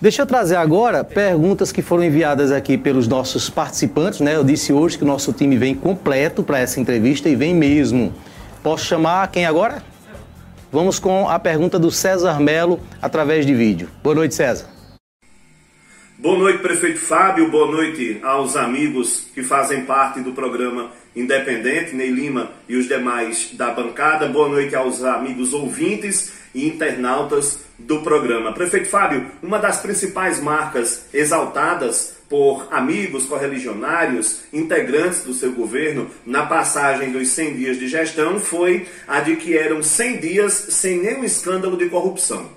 Deixa eu trazer agora perguntas que foram enviadas aqui pelos nossos participantes, né? Eu disse hoje que o nosso time vem completo para essa entrevista e vem mesmo. Posso chamar quem agora? Vamos com a pergunta do César Melo através de vídeo. Boa noite, César. Boa noite, prefeito Fábio. Boa noite aos amigos que fazem parte do programa Independente, Ney Lima e os demais da bancada. Boa noite aos amigos ouvintes e internautas do programa. Prefeito Fábio, uma das principais marcas exaltadas por amigos correligionários, integrantes do seu governo, na passagem dos 100 dias de gestão, foi a de que eram 100 dias sem nenhum escândalo de corrupção.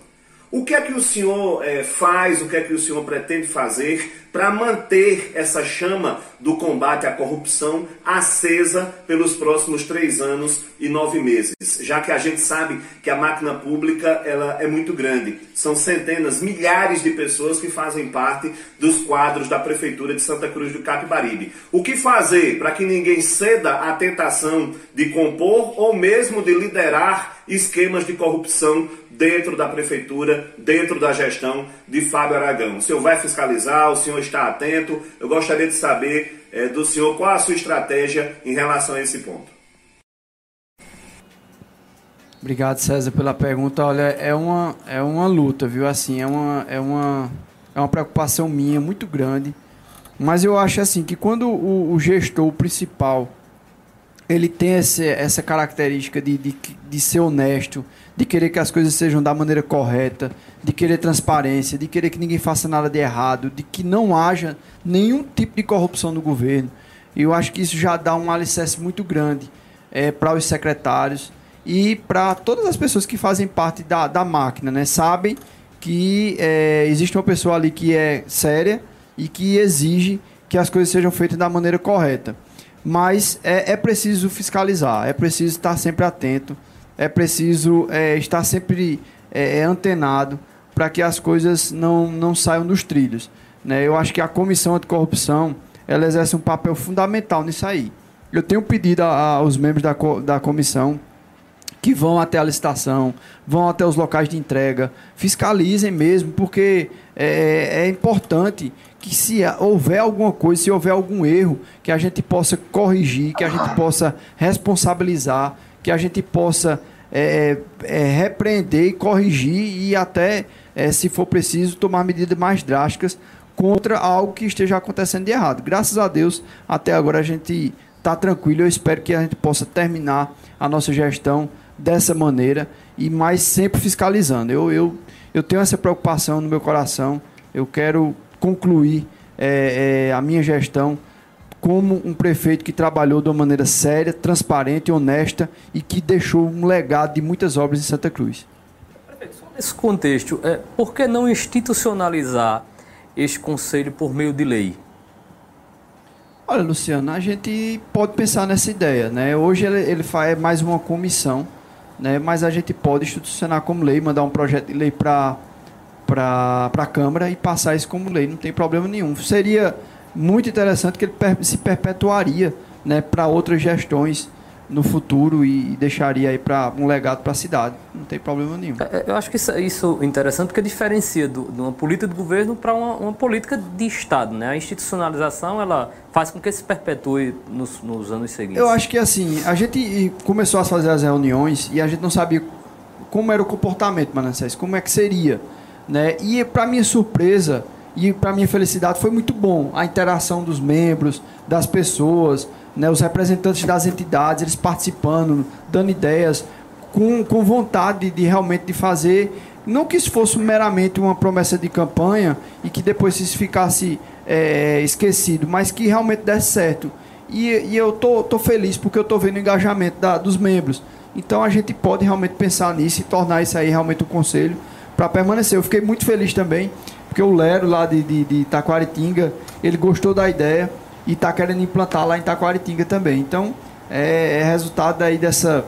O que é que o senhor é, faz, o que é que o senhor pretende fazer para manter essa chama do combate à corrupção acesa pelos próximos três anos e nove meses, já que a gente sabe que a máquina pública ela é muito grande. São centenas, milhares de pessoas que fazem parte dos quadros da Prefeitura de Santa Cruz do Capibaribe. O que fazer para que ninguém ceda à tentação de compor ou mesmo de liderar esquemas de corrupção dentro da Prefeitura, dentro da gestão de Fábio Aragão? O senhor vai fiscalizar, o senhor está atento. Eu gostaria de saber é, do senhor qual a sua estratégia em relação a esse ponto. Obrigado, César, pela pergunta. Olha, é uma, é uma luta, viu? Assim, é uma, é, uma, é uma preocupação minha muito grande. Mas eu acho assim que quando o, o gestor principal ele tem esse, essa característica de, de, de ser honesto, de querer que as coisas sejam da maneira correta, de querer transparência, de querer que ninguém faça nada de errado, de que não haja nenhum tipo de corrupção no governo. E eu acho que isso já dá um alicerce muito grande é, para os secretários e para todas as pessoas que fazem parte da, da máquina, né? Sabem que é, existe uma pessoa ali que é séria e que exige que as coisas sejam feitas da maneira correta. Mas é, é preciso fiscalizar, é preciso estar sempre atento, é preciso é, estar sempre é, é antenado para que as coisas não, não saiam dos trilhos. Né? Eu acho que a comissão anticorrupção ela exerce um papel fundamental nisso aí. Eu tenho pedido aos membros da, da comissão que vão até a licitação, vão até os locais de entrega, fiscalizem mesmo, porque é, é importante que se houver alguma coisa, se houver algum erro, que a gente possa corrigir, que a gente possa responsabilizar, que a gente possa é, é, repreender corrigir e até, é, se for preciso, tomar medidas mais drásticas contra algo que esteja acontecendo de errado. Graças a Deus, até agora a gente está tranquilo. Eu espero que a gente possa terminar a nossa gestão dessa maneira e mais sempre fiscalizando. Eu, eu, eu tenho essa preocupação no meu coração. Eu quero concluir é, é, a minha gestão como um prefeito que trabalhou de uma maneira séria, transparente, honesta e que deixou um legado de muitas obras em Santa Cruz. Prefeito, nesse contexto, é, por que não institucionalizar este conselho por meio de lei? Olha, Luciano, a gente pode pensar nessa ideia, né? Hoje ele, ele faz mais uma comissão, né? Mas a gente pode institucionar como lei, mandar um projeto de lei para para a Câmara e passar isso como lei, não tem problema nenhum. Seria muito interessante que ele se perpetuaria né, para outras gestões no futuro e deixaria aí para um legado para a cidade. Não tem problema nenhum. É, eu acho que isso, isso é interessante porque diferencia do, de uma política de governo para uma, uma, política de Estado. Né? A institucionalização ela faz com que se perpetue nos, nos anos seguintes. Eu acho que assim, a gente começou a fazer as reuniões e a gente não sabia como era o comportamento, Manassés, como é que seria. Né? E para minha surpresa, e para minha felicidade foi muito bom a interação dos membros, das pessoas, né, os representantes das entidades, eles participando, dando ideias, com, com vontade de realmente de fazer, não que isso fosse meramente uma promessa de campanha e que depois isso ficasse é, esquecido, mas que realmente desse certo. E, e eu tô, tô feliz porque eu tô vendo o engajamento da, dos membros. Então a gente pode realmente pensar nisso e tornar isso aí realmente um conselho para permanecer. Eu fiquei muito feliz também, porque o Lero lá de, de, de Taquaritinga, ele gostou da ideia e está querendo implantar lá em Taquaritinga também. Então é, é resultado aí dessa,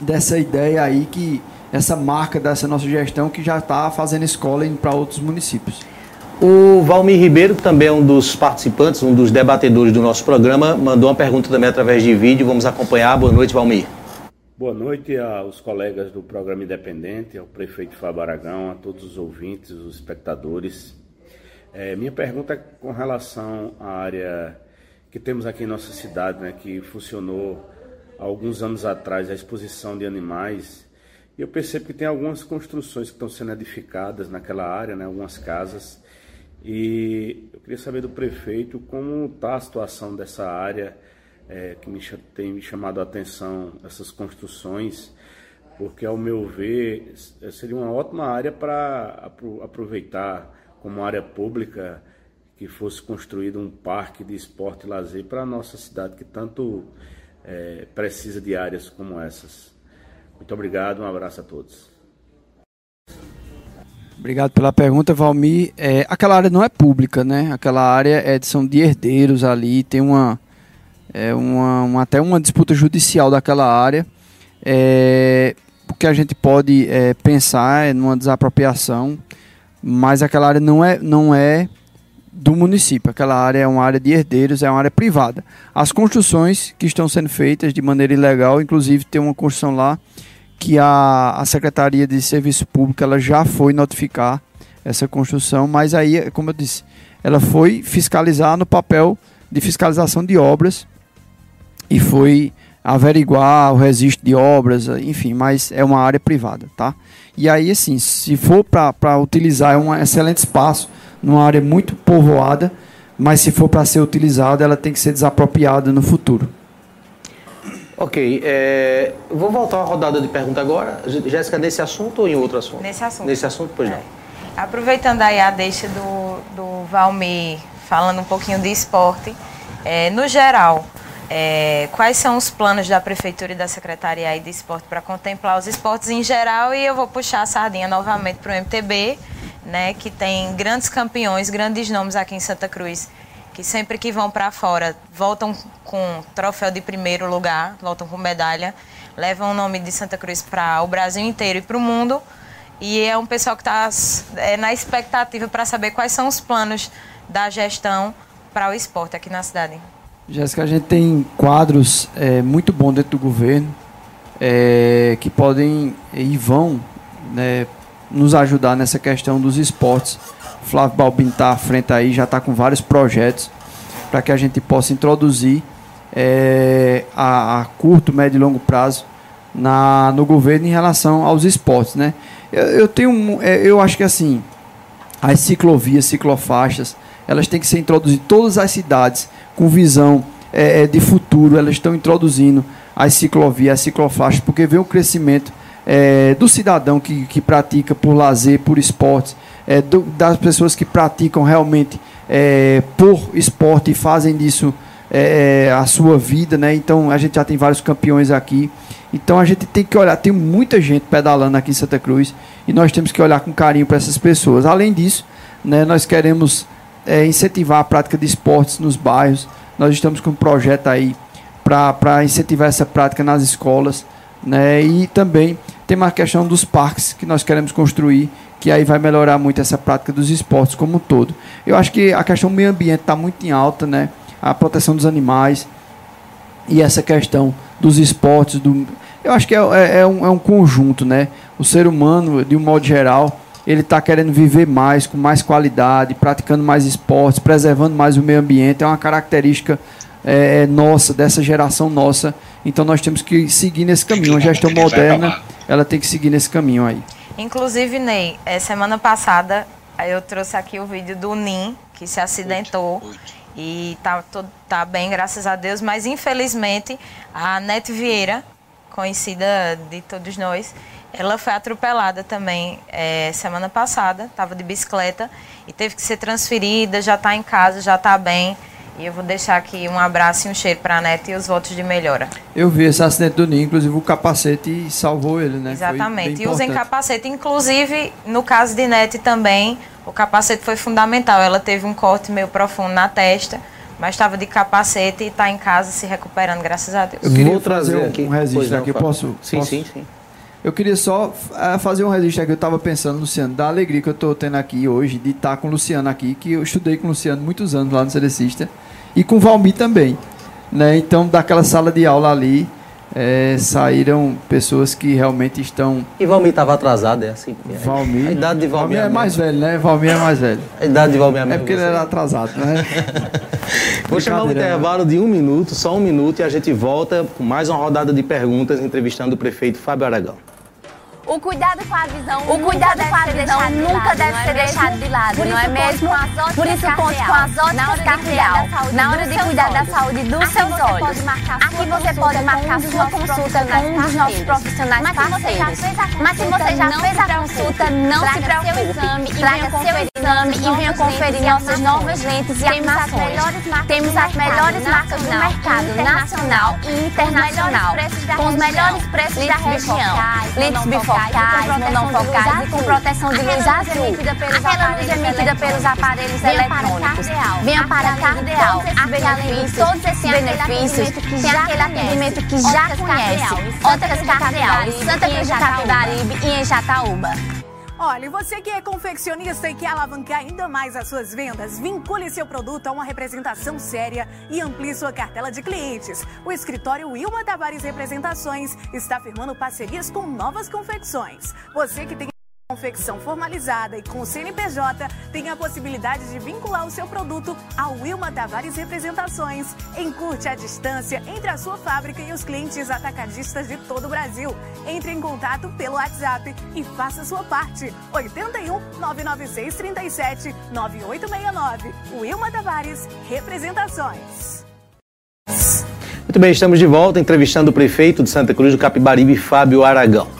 dessa ideia aí que essa marca dessa nossa gestão que já está fazendo escola para outros municípios. O Valmir Ribeiro, que também é um dos participantes, um dos debatedores do nosso programa, mandou uma pergunta também através de vídeo. Vamos acompanhar. Boa noite, Valmir. Boa noite aos colegas do programa Independente, ao prefeito Fábio Aragão, a todos os ouvintes, os espectadores. É, minha pergunta é com relação à área que temos aqui em nossa cidade, né, que funcionou há alguns anos atrás, a exposição de animais. E eu percebo que tem algumas construções que estão sendo edificadas naquela área, né, algumas casas. E eu queria saber do prefeito como está a situação dessa área é, que me, tem me chamado a atenção essas construções, porque, ao meu ver, seria uma ótima área para aproveitar como área pública que fosse construído um parque de esporte e lazer para a nossa cidade, que tanto é, precisa de áreas como essas. Muito obrigado, um abraço a todos. Obrigado pela pergunta, Valmir. É, aquela área não é pública, né? Aquela área é, são de herdeiros ali, tem uma, é uma, uma, até uma disputa judicial daquela área. É, o que a gente pode é, pensar é numa desapropriação, mas aquela área não é, não é do município. Aquela área é uma área de herdeiros, é uma área privada. As construções que estão sendo feitas de maneira ilegal, inclusive tem uma construção lá que a, a Secretaria de Serviço Público ela já foi notificar essa construção, mas aí, como eu disse, ela foi fiscalizar no papel de fiscalização de obras e foi averiguar o registro de obras, enfim, mas é uma área privada, tá? E aí, assim, se for para utilizar, é um excelente espaço, numa área muito povoada, mas se for para ser utilizada, ela tem que ser desapropriada no futuro. Ok, é, vou voltar à rodada de pergunta agora. Jéssica, nesse assunto ou em outro assunto? Nesse assunto. Nesse assunto, pois é. não. Aproveitando aí a deixa do, do Valmir, falando um pouquinho de esporte, é, no geral, é, quais são os planos da Prefeitura e da Secretaria de Esporte para contemplar os esportes em geral? E eu vou puxar a sardinha novamente para o MTB, né, que tem grandes campeões, grandes nomes aqui em Santa Cruz, que sempre que vão para fora voltam com troféu de primeiro lugar, voltam com medalha, levam o nome de Santa Cruz para o Brasil inteiro e para o mundo. E é um pessoal que está é, na expectativa para saber quais são os planos da gestão para o esporte aqui na cidade. Jéssica, a gente tem quadros é, muito bons dentro do governo é, que podem e vão né, nos ajudar nessa questão dos esportes. Flávio Balbin está à frente aí, já está com vários projetos para que a gente possa introduzir é, a, a, curto, médio e longo prazo na, no governo em relação aos esportes. Né? Eu, eu tenho, é, eu acho que assim, as ciclovias, ciclofaixas, elas têm que ser introduzidas em todas as cidades com visão é, é, de futuro, elas estão introduzindo as ciclovias, as ciclofaixas, porque vê o crescimento é, do cidadão que, que pratica por lazer, por esportes, é, do, das pessoas que praticam realmente é, por esporte e fazem disso é, a sua vida, né? Então a gente já tem vários campeões aqui. Então a gente tem que olhar, tem muita gente pedalando aqui em Santa Cruz e nós temos que olhar com carinho para essas pessoas. Além disso, né, nós queremos é, incentivar a prática de esportes nos bairros. Nós estamos com um projeto aí para incentivar essa prática nas escolas. Né? E também tem uma questão dos parques que nós queremos construir, que aí vai melhorar muito essa prática dos esportes como um todo. Eu acho que a questão do meio ambiente está muito em alta, né? a proteção dos animais e essa questão dos esportes. Do... Eu acho que é, é, é um, é um conjunto. Né? O ser humano, de um modo geral, ele está querendo viver mais, com mais qualidade, praticando mais esportes, preservando mais o meio ambiente. É uma característica é, é nossa, dessa geração nossa. Então nós temos que seguir nesse caminho. A gestão moderna, ela tem que seguir nesse caminho aí. Inclusive, Ney, é, semana passada eu trouxe aqui o vídeo do Nin, que se acidentou. E tá, todo, tá bem, graças a Deus. Mas infelizmente, a Nete Vieira, conhecida de todos nós, ela foi atropelada também é, semana passada, estava de bicicleta e teve que ser transferida, já está em casa, já está bem. E eu vou deixar aqui um abraço e um cheiro para a NET e os votos de melhora. Eu vi esse acidente do Ninho, inclusive o capacete salvou ele, né? Exatamente. E usem capacete. Inclusive, no caso de NET também, o capacete foi fundamental. Ela teve um corte meio profundo na testa, mas estava de capacete e está em casa se recuperando, graças a Deus. Eu queria Vou trazer um, aqui. um registro aqui. Posso? Sim, posso? sim, sim. Eu queria só uh, fazer um registro aqui. Eu estava pensando, Luciano, da alegria que eu estou tendo aqui hoje de estar com o Luciano aqui, que eu estudei com o Luciano muitos anos lá no Cerecista, e com o Valmir também. Né? Então, daquela sala de aula ali, é, saíram pessoas que realmente estão. E Valmir estava atrasado, é assim? Valmir. A idade de Valmir, Valmir é mais velho, né? Valmir é mais velho. A idade de Valmir é É porque ele era atrasado, né? Vou chamar um intervalo de um minuto, só um minuto, e a gente volta com mais uma rodada de perguntas entrevistando o prefeito Fábio Aragão. O cuidado com a visão, o cuidado com a visão nunca deve ser deixado de lado, não é mesmo? Por isso conte com as óticas cardeal na hora de cuidar da saúde dos seus olhos. Aqui você pode marcar sua consulta com um dos nossos profissionais parceiros. Mas se você já fez a consulta, não se preocupe. Traga seu exame e venha conferir nossas novas lentes e armações. Temos as melhores marcas do mercado nacional e internacional, com os melhores preços da região. Lentes bifocais, monofocais e com proteção de luz azul. Aquela luz emitida pelos aparelhos eletrônicos. Venha para Cardeal. Aqui, além de todos esses benefícios, tem aquele atendimento que já conhece. Óticas Cardeal, Santa Cruz de Capibaribe e em Jataúba. Olha, você que é confeccionista e quer alavancar ainda mais as suas vendas, vincule seu produto a uma representação séria e amplie sua cartela de clientes. O escritório Wilma Tavares Representações está firmando parcerias com novas confecções. Você que tem confecção formalizada e com o CNPJ tem a possibilidade de vincular o seu produto ao Wilma Tavares Representações. Encurte a distância entre a sua fábrica e os clientes atacadistas de todo o Brasil. Entre em contato pelo WhatsApp e faça sua parte. 81 996 37 9869. Wilma Tavares Representações. Muito bem, estamos de volta entrevistando o prefeito de Santa Cruz do Capibaribe, Fábio Aragão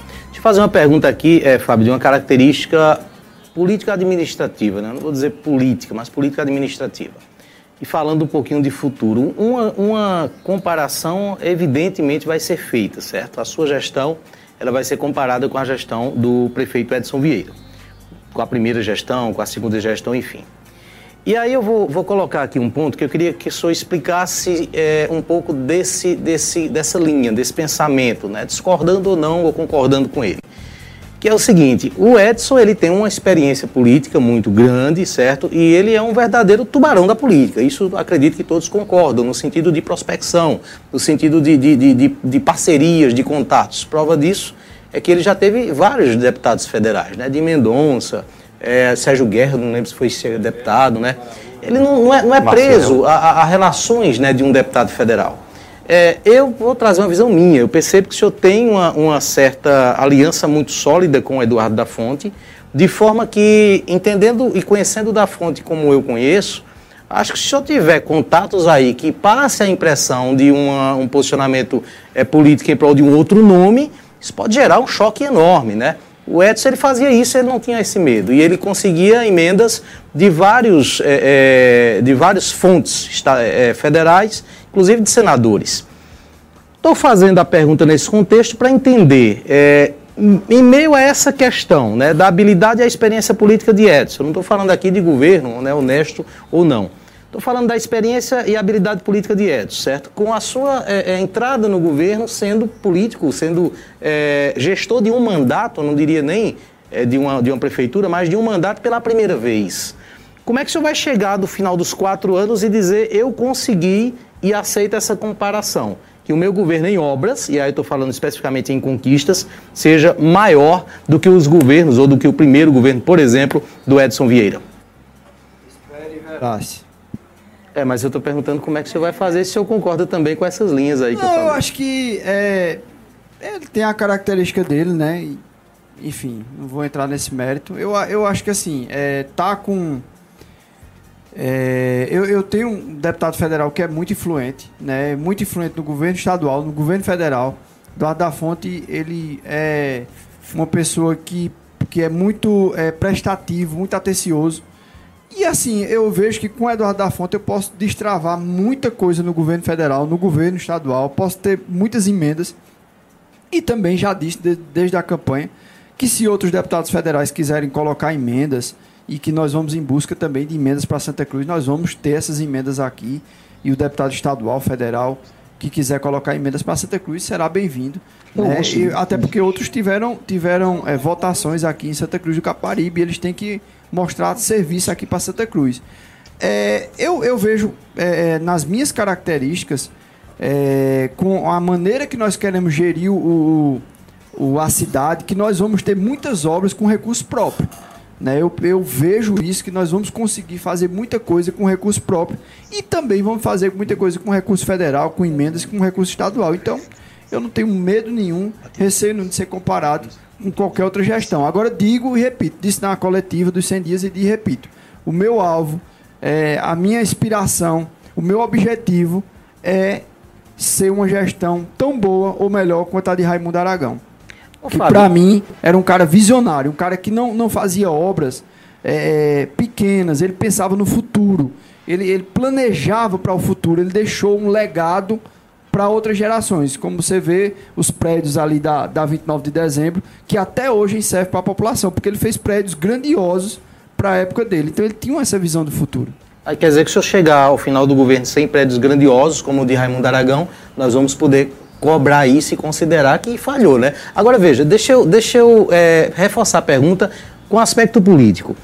fazer uma pergunta aqui, é, Fábio, de uma característica política administrativa, né? não vou dizer política, mas política administrativa. E falando um pouquinho de futuro, uma, uma comparação evidentemente vai ser feita, certo? A sua gestão ela vai ser comparada com a gestão do prefeito Edson Vieira, com a primeira gestão, com a segunda gestão, enfim. E aí eu vou, vou, colocar aqui um ponto que eu queria que o senhor explicasse é, um pouco desse, desse, dessa linha, desse pensamento, né? discordando ou não, ou concordando com ele. Que é o seguinte, o Edson ele tem uma experiência política muito grande, certo? E ele é um verdadeiro tubarão da política. Isso acredito que todos concordam, no sentido de prospecção, no sentido de, de, de, de parcerias, de contatos. Prova disso é que ele já teve vários deputados federais, né? De Mendonça, é, Sérgio Guerra, não lembro se foi deputado, né? Ele não, não é, não é preso a, a, relações né, de um deputado federal. É, eu vou trazer uma visão minha. Eu percebo que o senhor tem uma, uma certa aliança muito sólida com o Eduardo da Fonte, de forma que, entendendo e conhecendo da Fonte como eu conheço, acho que se o senhor tiver contatos aí que passe a impressão de uma, um posicionamento é, político em prol de um outro nome, isso pode gerar um choque enorme, né? O Edson ele fazia isso, ele não tinha esse medo. E ele conseguia emendas de vários, é, é, de várias fontes é, federais, inclusive de senadores. Estou fazendo a pergunta nesse contexto para entender, é, em meio a essa questão né, da habilidade e a experiência política de Edson, não estou falando aqui de governo, né, honesto ou não Estou falando da experiência e habilidade política de Edson, certo? Com a sua é, é, entrada no governo sendo político, sendo é, gestor de um mandato, não diria nem é, de, uma, de uma prefeitura, mas de um mandato pela primeira vez. Como é que o senhor vai chegar do final dos quatro anos e dizer eu consegui e aceito essa comparação? Que o meu governo em obras, e aí estou falando especificamente em conquistas, seja maior do que os governos, ou do que o primeiro governo, por exemplo, do Edson Vieira. Espere e verasse. É, mas eu estou perguntando como é que você vai fazer, se o senhor concorda também com essas linhas aí que Não, eu falei. eu acho que é, ele tem a característica dele, né? E, enfim, não vou entrar nesse mérito. Eu, eu acho que assim, é, tá com. É, eu, eu tenho um deputado federal que é muito influente, né? Muito influente no governo estadual, no governo federal. Eduardo da Fonte, ele é uma pessoa que, que é muito é, prestativo, muito atencioso E assim, eu vejo que com o Eduardo da Fonte eu posso destravar muita coisa no governo federal, no governo estadual, posso ter muitas emendas. E também já disse de, desde a campanha que se outros deputados federais quiserem colocar emendas e que nós vamos em busca também de emendas para Santa Cruz, nós vamos ter essas emendas aqui e o deputado estadual, federal, que quiser colocar emendas para Santa Cruz será bem-vindo. Né? E, até porque outros tiveram, tiveram é, votações aqui em Santa Cruz do Caparibe, eles têm que mostrar serviço aqui para Santa Cruz. É, eu, eu vejo é, nas minhas características, é, com a maneira que nós queremos gerir o, o, a cidade, que nós vamos ter muitas obras com recurso próprio. Né? Eu, eu vejo isso, que nós vamos conseguir fazer muita coisa com recurso próprio e também vamos fazer muita coisa com recurso federal, com emendas, com recurso estadual. Então, eu não tenho medo nenhum, receio de ser comparado com qualquer outra gestão. Agora, digo e repito, disse na coletiva dos 100 dias e de repito, o meu alvo, é, a minha inspiração, o meu objetivo é ser uma gestão tão boa ou melhor quanto a de Raimundo Aragão que para mim era um cara visionário, um cara que não, não fazia obras é, pequenas, ele pensava no futuro, ele, ele planejava para o futuro, ele deixou um legado para outras gerações. Como você vê, os prédios ali da, da 29 de dezembro, que até hoje servem para a população, porque ele fez prédios grandiosos para a época dele. Então ele tinha essa visão do futuro. Aí quer dizer que se eu chegar ao final do governo sem prédios grandiosos, como o de Raimundo Aragão, nós vamos poder cobrar isso e considerar que falhou, né? Agora veja, deixa eu, deixa eu é, reforçar a pergunta com aspecto político.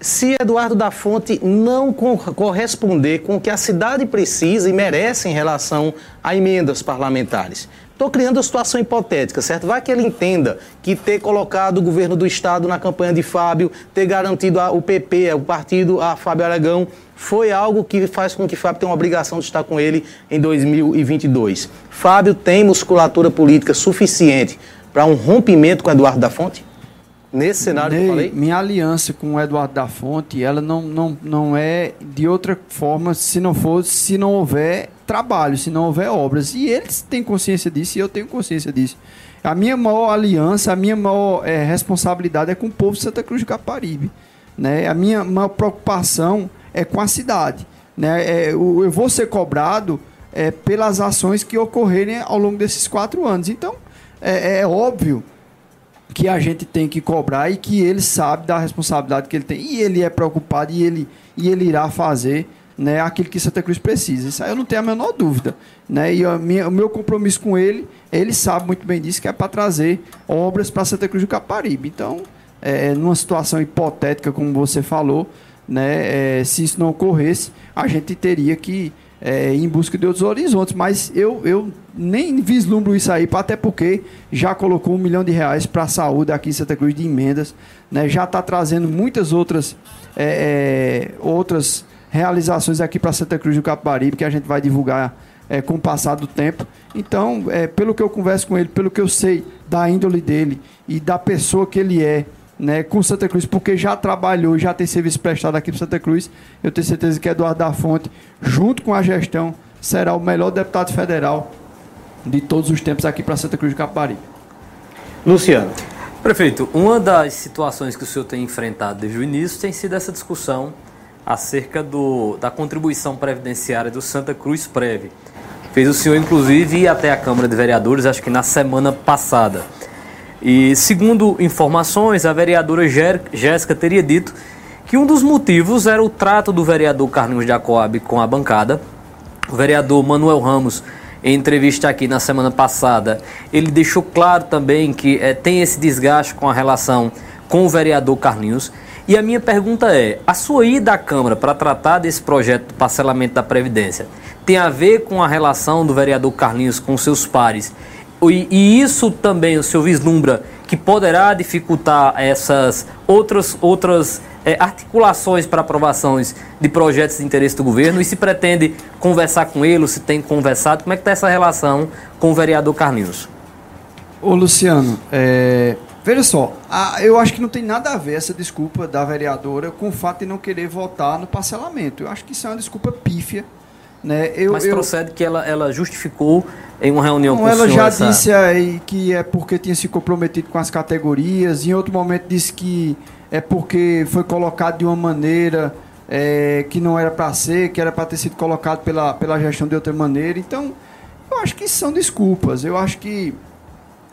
Se Eduardo da Fonte não corresponder com o que a cidade precisa e merece em relação a emendas parlamentares, Estou criando uma situação hipotética, certo? Vai que ele entenda que ter colocado o governo do Estado na campanha de Fábio, ter garantido a, o PP, o partido a Fábio Aragão, foi algo que faz com que Fábio tenha uma obrigação de estar com ele em 2022. Fábio tem musculatura política suficiente para um rompimento com Eduardo da Fonte? Nesse cenário que eu falei? Minha aliança com o Eduardo da Fonte, ela não, não, não é de outra forma se não for, se não houver trabalho, se não houver obras. E eles têm consciência disso e eu tenho consciência disso. A minha maior aliança, a minha maior é, responsabilidade é com o povo de Santa Cruz do Caparibe. Né? A minha maior preocupação é com a cidade. Né? É, eu vou ser cobrado é, pelas ações que ocorrerem ao longo desses quatro anos. Então, é, é óbvio que a gente tem que cobrar e que ele sabe da responsabilidade que ele tem. E ele é preocupado e ele, e ele irá fazer né, aquilo que Santa Cruz precisa. Isso aí eu não tenho a menor dúvida. Né? E minha, o meu compromisso com ele, ele sabe muito bem disso, que é para trazer obras para Santa Cruz do Caparibe. Então, é, numa situação hipotética, como você falou, né, é, se isso não ocorresse, a gente teria que é, em busca de outros horizontes. Mas eu, eu nem vislumbro isso aí, até porque já colocou um milhão de reais para a saúde aqui em Santa Cruz de emendas, né, já está trazendo muitas outras, é, é outras realizações aqui para Santa Cruz do Capibaribe, que a gente vai divulgar é, com o passar do tempo. Então, é, pelo que eu converso com ele, pelo que eu sei da índole dele e da pessoa que ele é, né, com Santa Cruz, porque já trabalhou, já tem serviço prestado aqui para Santa Cruz, eu tenho certeza que Eduardo da Fonte, junto com a gestão, será o melhor deputado federal de todos os tempos aqui para Santa Cruz do Capibaribe. Luciano. Prefeito, uma das situações que o senhor tem enfrentado desde o início tem sido essa discussão acerca do, da contribuição previdenciária do Santa Cruz Prev. Fez o senhor, inclusive, ir até a Câmara de Vereadores, acho que na semana passada. E, segundo informações, a vereadora Jéssica teria dito que um dos motivos era o trato do vereador Carlinhos Jacob com a bancada. O vereador Manuel Ramos, em entrevista aqui na semana passada, ele deixou claro também que é, tem esse desgaste com a relação com o vereador Carlinhos e a minha pergunta é: a sua ida à Câmara para tratar desse projeto do parcelamento da Previdência tem a ver com a relação do vereador Carlinhos com seus pares? E, e isso também o senhor vislumbra que poderá dificultar essas outras, outras é, articulações para aprovações de projetos de interesse do governo? E se pretende conversar com ele, ou se tem conversado, como é que está essa relação com o vereador Carlinhos? Ô Luciano, é, Veja só, a, eu acho que não tem nada a ver essa desculpa da vereadora com o fato de não querer votar no parcelamento. Eu acho que isso é uma desculpa pífia. Né? Eu, Mas eu, procede que ela, ela justificou em uma reunião com o senhor. Ela já essa... disse aí que é porque tinha se comprometido com as categorias. Em outro momento disse que é porque foi colocado de uma maneira é, que não era para ser, que era para ter sido colocado pela, pela gestão de outra maneira. Então, eu acho que são desculpas. Eu acho que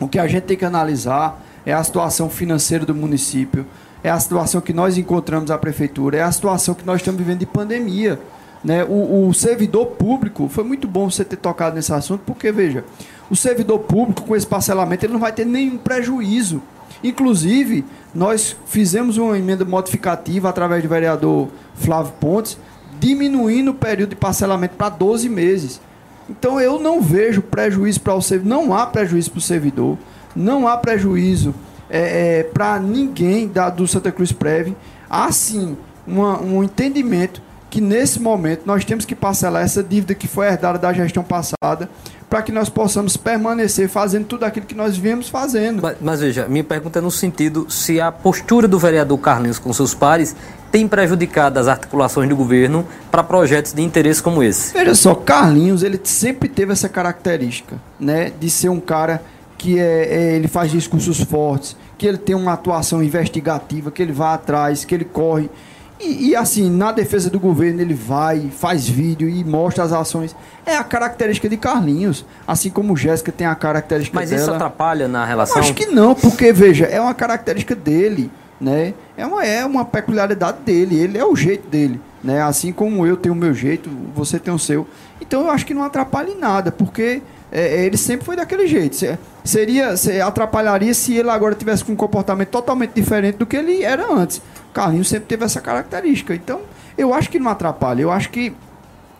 o que a gente tem que analisar é a situação financeira do município, é a situação que nós encontramos a prefeitura, é a situação que nós estamos vivendo de pandemia. Né? O, o, servidor público, foi muito bom você ter tocado nesse assunto, porque, veja, o servidor público, com esse parcelamento, ele não vai ter nenhum prejuízo. Inclusive, nós fizemos uma emenda modificativa através do vereador Flávio Pontes, diminuindo o período de parcelamento para 12 meses. Então eu não vejo prejuízo para o servidor, não há prejuízo para o servidor, não há prejuízo é, é, para ninguém da, do Santa Cruz Prev. Há sim uma, um entendimento que nesse momento nós temos que parcelar essa dívida que foi herdada da gestão passada para que nós possamos permanecer fazendo tudo aquilo que nós viemos fazendo. Mas, mas, veja, minha pergunta é no sentido se a postura do vereador Carlinhos com seus pares tem prejudicado as articulações do governo para projetos de interesse como esse. Veja só, Carlinhos, ele sempre teve essa característica, né, de ser um cara que é, é, ele faz discursos fortes, que ele tem uma atuação investigativa, que ele vai atrás, que ele corre. E, e, assim, na defesa do governo, ele vai, faz vídeo e mostra as ações. É a característica de Carlinhos. Assim como Jéssica tem a característica Mas dela. Mas isso atrapalha na relação? Eu acho que não, porque, veja, é uma característica dele, né? É uma, é uma peculiaridade dele, ele é o jeito dele, né? Assim como eu tenho o meu jeito, você tem o seu. Então eu acho que não atrapalha em nada, porque é, ele sempre foi daquele jeito. Seria, atrapalharia se ele agora tivesse com um comportamento totalmente diferente do que ele era antes. Carlinhos sempre teve essa característica. Então, eu acho que não atrapalha. Eu acho que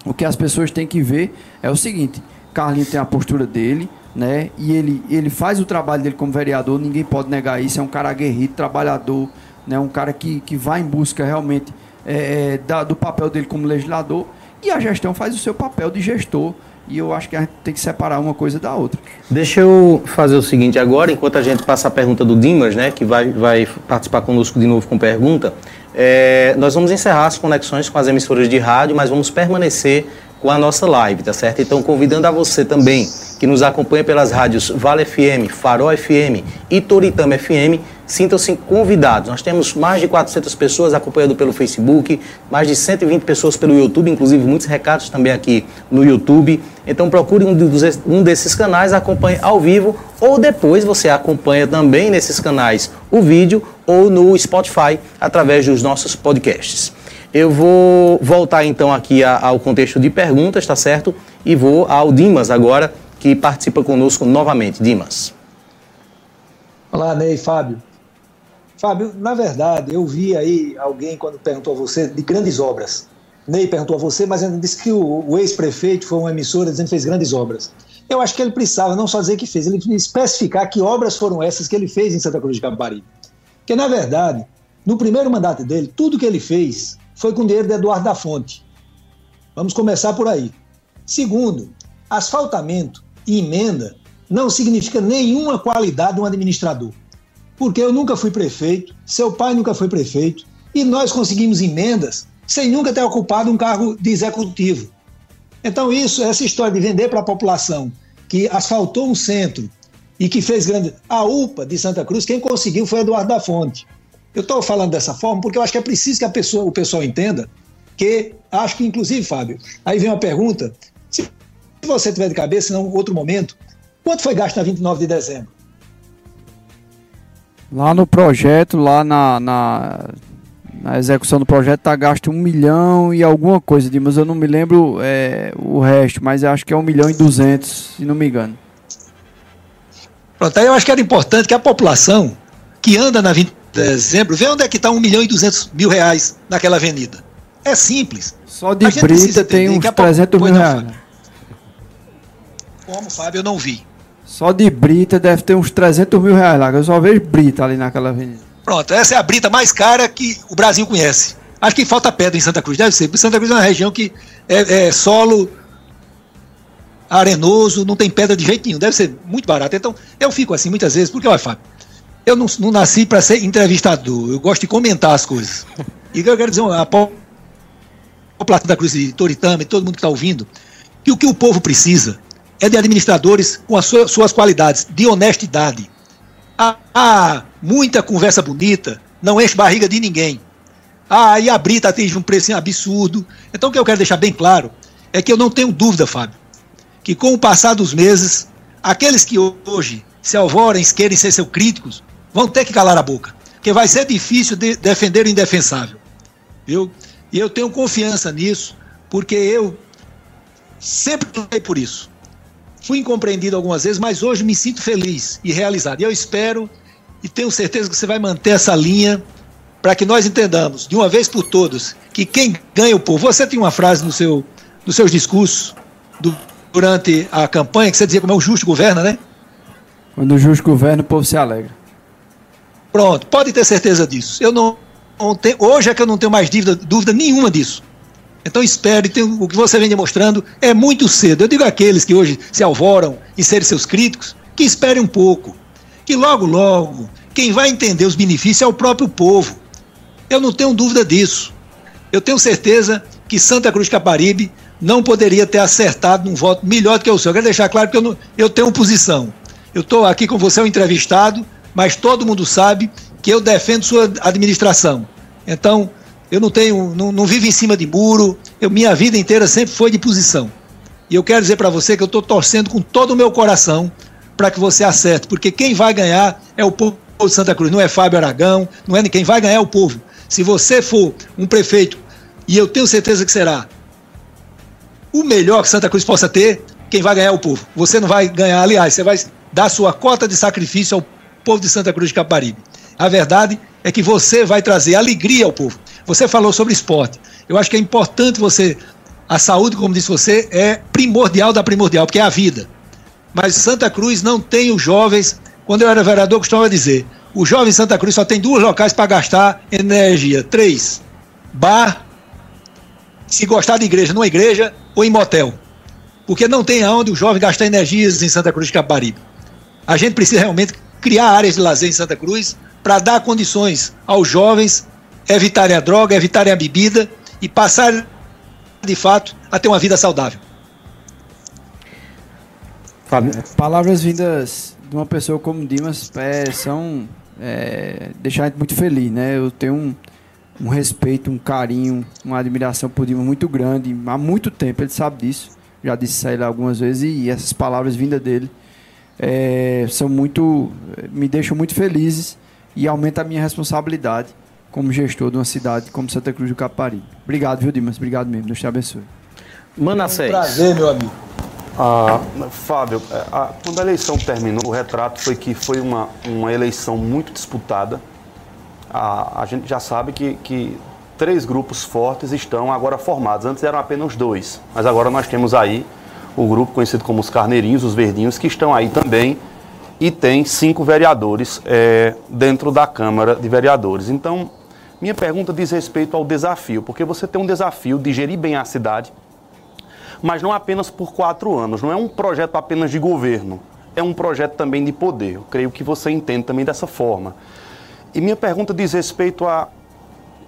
o que as pessoas têm que ver é o seguinte: Carlinhos tem a postura dele, né? E ele, ele faz o trabalho dele como vereador, ninguém pode negar isso. É um cara aguerrido, trabalhador, né? um cara que, que vai em busca realmente é, é da, do papel dele como legislador. E a gestão faz o seu papel de gestor. E eu acho que a gente tem que separar uma coisa da outra. Deixa eu fazer o seguinte agora, enquanto a gente passa a pergunta do Dimas, né, que vai, vai participar conosco de novo com pergunta, é, nós vamos encerrar as conexões com as emissoras de rádio, mas vamos permanecer com a nossa live, tá certo? Então, convidando a você também que nos acompanha pelas rádios Vale FM, Farol FM e Toritama FM, sintam-se convidados. Nós temos mais de 400 pessoas acompanhando pelo Facebook, mais de 120 pessoas pelo YouTube, inclusive muitos recados também aqui no YouTube. Então procure um, dos, um desses canais, acompanhe ao vivo ou depois você acompanha também nesses canais o vídeo ou no Spotify através dos nossos podcasts. Eu vou voltar então aqui ao contexto de perguntas, tá certo? E vou ao Dimas agora, que participa conosco novamente. Dimas. Olá, Ney, Fábio. Fábio, na verdade, eu vi aí alguém, quando perguntou a você, de grandes obras. Ney perguntou a você, mas disse que o, o ex-prefeito foi uma emissora dizendo que fez grandes obras. Eu acho que ele precisava não só dizer que fez, ele especificar que obras foram essas que ele fez em Santa Cruz de Capibaribe. Porque, na verdade, no primeiro mandato dele, tudo que ele fez foi com dinheiro de Eduardo da Fonte. Vamos começar por aí. Segundo, asfaltamento e emenda não significa nenhuma qualidade de um administrador porque eu nunca fui prefeito, seu pai nunca foi prefeito, e nós conseguimos emendas sem nunca ter ocupado um cargo de executivo. Então, isso, essa história de vender para a população que asfaltou um centro e que fez grande. A UPA de Santa Cruz, quem conseguiu foi Eduardo da Fonte. Eu estou falando dessa forma porque eu acho que é preciso que a pessoa, o pessoal entenda que, acho que, inclusive, Fábio, aí vem uma pergunta: se você tiver de cabeça, em outro momento, quanto foi gasto na 29 de dezembro? Lá no projeto, lá na, na, na execução do projeto, tá gasto um milhão e alguma coisa, mas eu não me lembro é, o resto, mas acho que é um milhão e duzentos, se não me engano. Pronto, aí eu acho que era importante que a população que anda na 20 de dezembro vê onde é que está um milhão e duzentos mil reais naquela avenida. É simples. Só de brita tem uns 300 mil reais. Como, Fábio, eu não vi. Só de brita deve ter uns 300 mil reais lá, eu só vejo brita ali naquela avenida. Pronto, essa é a brita mais cara que o Brasil conhece. Acho que falta pedra em Santa Cruz, deve ser, porque Santa Cruz é uma região que é, é solo arenoso, não tem pedra de jeito nenhum, deve ser muito barato. Então, eu fico assim muitas vezes, porque, olha, Fábio, eu não, não nasci para ser entrevistador, eu gosto de comentar as coisas. E eu quero dizer, a população da Cruz de Toritama e todo mundo que está ouvindo, que o que o povo precisa é de administradores com as suas qualidades de honestidade. Há muita conversa bonita, não enche barriga de ninguém. Ah, e a Brita atinge um preço absurdo. Então o que eu quero deixar bem claro é que eu não tenho dúvida, Fábio, que com o passar dos meses, aqueles que hoje se alvorem, querem ser seus críticos, vão ter que calar a boca. Porque vai ser difícil de defender o indefensável. Viu? E eu tenho confiança nisso, porque eu sempre lutei por isso. Fui incompreendido algumas vezes, mas hoje me sinto feliz e realizado. E eu espero e tenho certeza que você vai manter essa linha para que nós entendamos, de uma vez por todas, que quem ganha o povo. Você tem uma frase no seu, nos seus discursos do, durante a campanha que você dizia como é o justo governa, né? Quando o justo governa, o povo se alegra. Pronto, pode ter certeza disso. Eu não, não tenho, hoje é que eu não tenho mais dúvida, dúvida nenhuma disso. Então espere, tem, o que você vem demonstrando é muito cedo. Eu digo àqueles que hoje se alvoram em serem seus críticos, que esperem um pouco. Que logo, logo, quem vai entender os benefícios é o próprio povo. Eu não tenho dúvida disso. Eu tenho certeza que Santa Cruz Caparibe não poderia ter acertado num voto melhor do que o seu. Eu quero deixar claro que eu, não, eu tenho posição. Eu estou aqui com você, um entrevistado, mas todo mundo sabe que eu defendo sua administração. Então, eu não tenho, não, não vivo em cima de muro, eu, minha vida inteira sempre foi de posição. E eu quero dizer para você que eu estou torcendo com todo o meu coração para que você acerte, porque quem vai ganhar é o povo de Santa Cruz, não é Fábio Aragão, não é quem vai ganhar é o povo. Se você for um prefeito, e eu tenho certeza que será o melhor que Santa Cruz possa ter, quem vai ganhar é o povo. Você não vai ganhar, aliás, você vai dar sua cota de sacrifício ao povo de Santa Cruz de Caparibe. A verdade é que você vai trazer alegria ao povo. Você falou sobre esporte. Eu acho que é importante você. A saúde, como disse você, é primordial da primordial, porque é a vida. Mas Santa Cruz não tem os jovens. Quando eu era vereador, eu costumava dizer: o jovem Santa Cruz só tem dois locais para gastar energia: três, bar, se gostar de igreja, numa igreja ou em motel. Porque não tem aonde o jovem gastar energias em Santa Cruz de Caparibe. A gente precisa realmente criar áreas de lazer em Santa Cruz para dar condições aos jovens evitarem a droga, evitarem a bebida e passar de fato a ter uma vida saudável. Palavras vindas de uma pessoa como Dimas é, são é, deixar a gente muito feliz, né? Eu tenho um, um respeito, um carinho, uma admiração por Dimas muito grande há muito tempo, ele sabe disso. Já disse isso a ele algumas vezes e essas palavras vindas dele é, são muito me deixam muito felizes e aumenta a minha responsabilidade como gestor de uma cidade como Santa Cruz do Capari. Obrigado, viu, Dimas? Obrigado mesmo. Deus te abençoe. Manassés. É um prazer, meu amigo. Ah, Fábio, é, a, quando a eleição terminou, o retrato foi que foi uma, uma eleição muito disputada. A, a gente já sabe que, que três grupos fortes estão agora formados. Antes eram apenas dois, mas agora nós temos aí o grupo conhecido como os Carneirinhos, os Verdinhos, que estão aí também e tem cinco vereadores é, dentro da Câmara de Vereadores. Então, minha pergunta diz respeito ao desafio, porque você tem um desafio de gerir bem a cidade, mas não apenas por quatro anos, não é um projeto apenas de governo, é um projeto também de poder. Eu creio que você entende também dessa forma. E minha pergunta diz respeito a.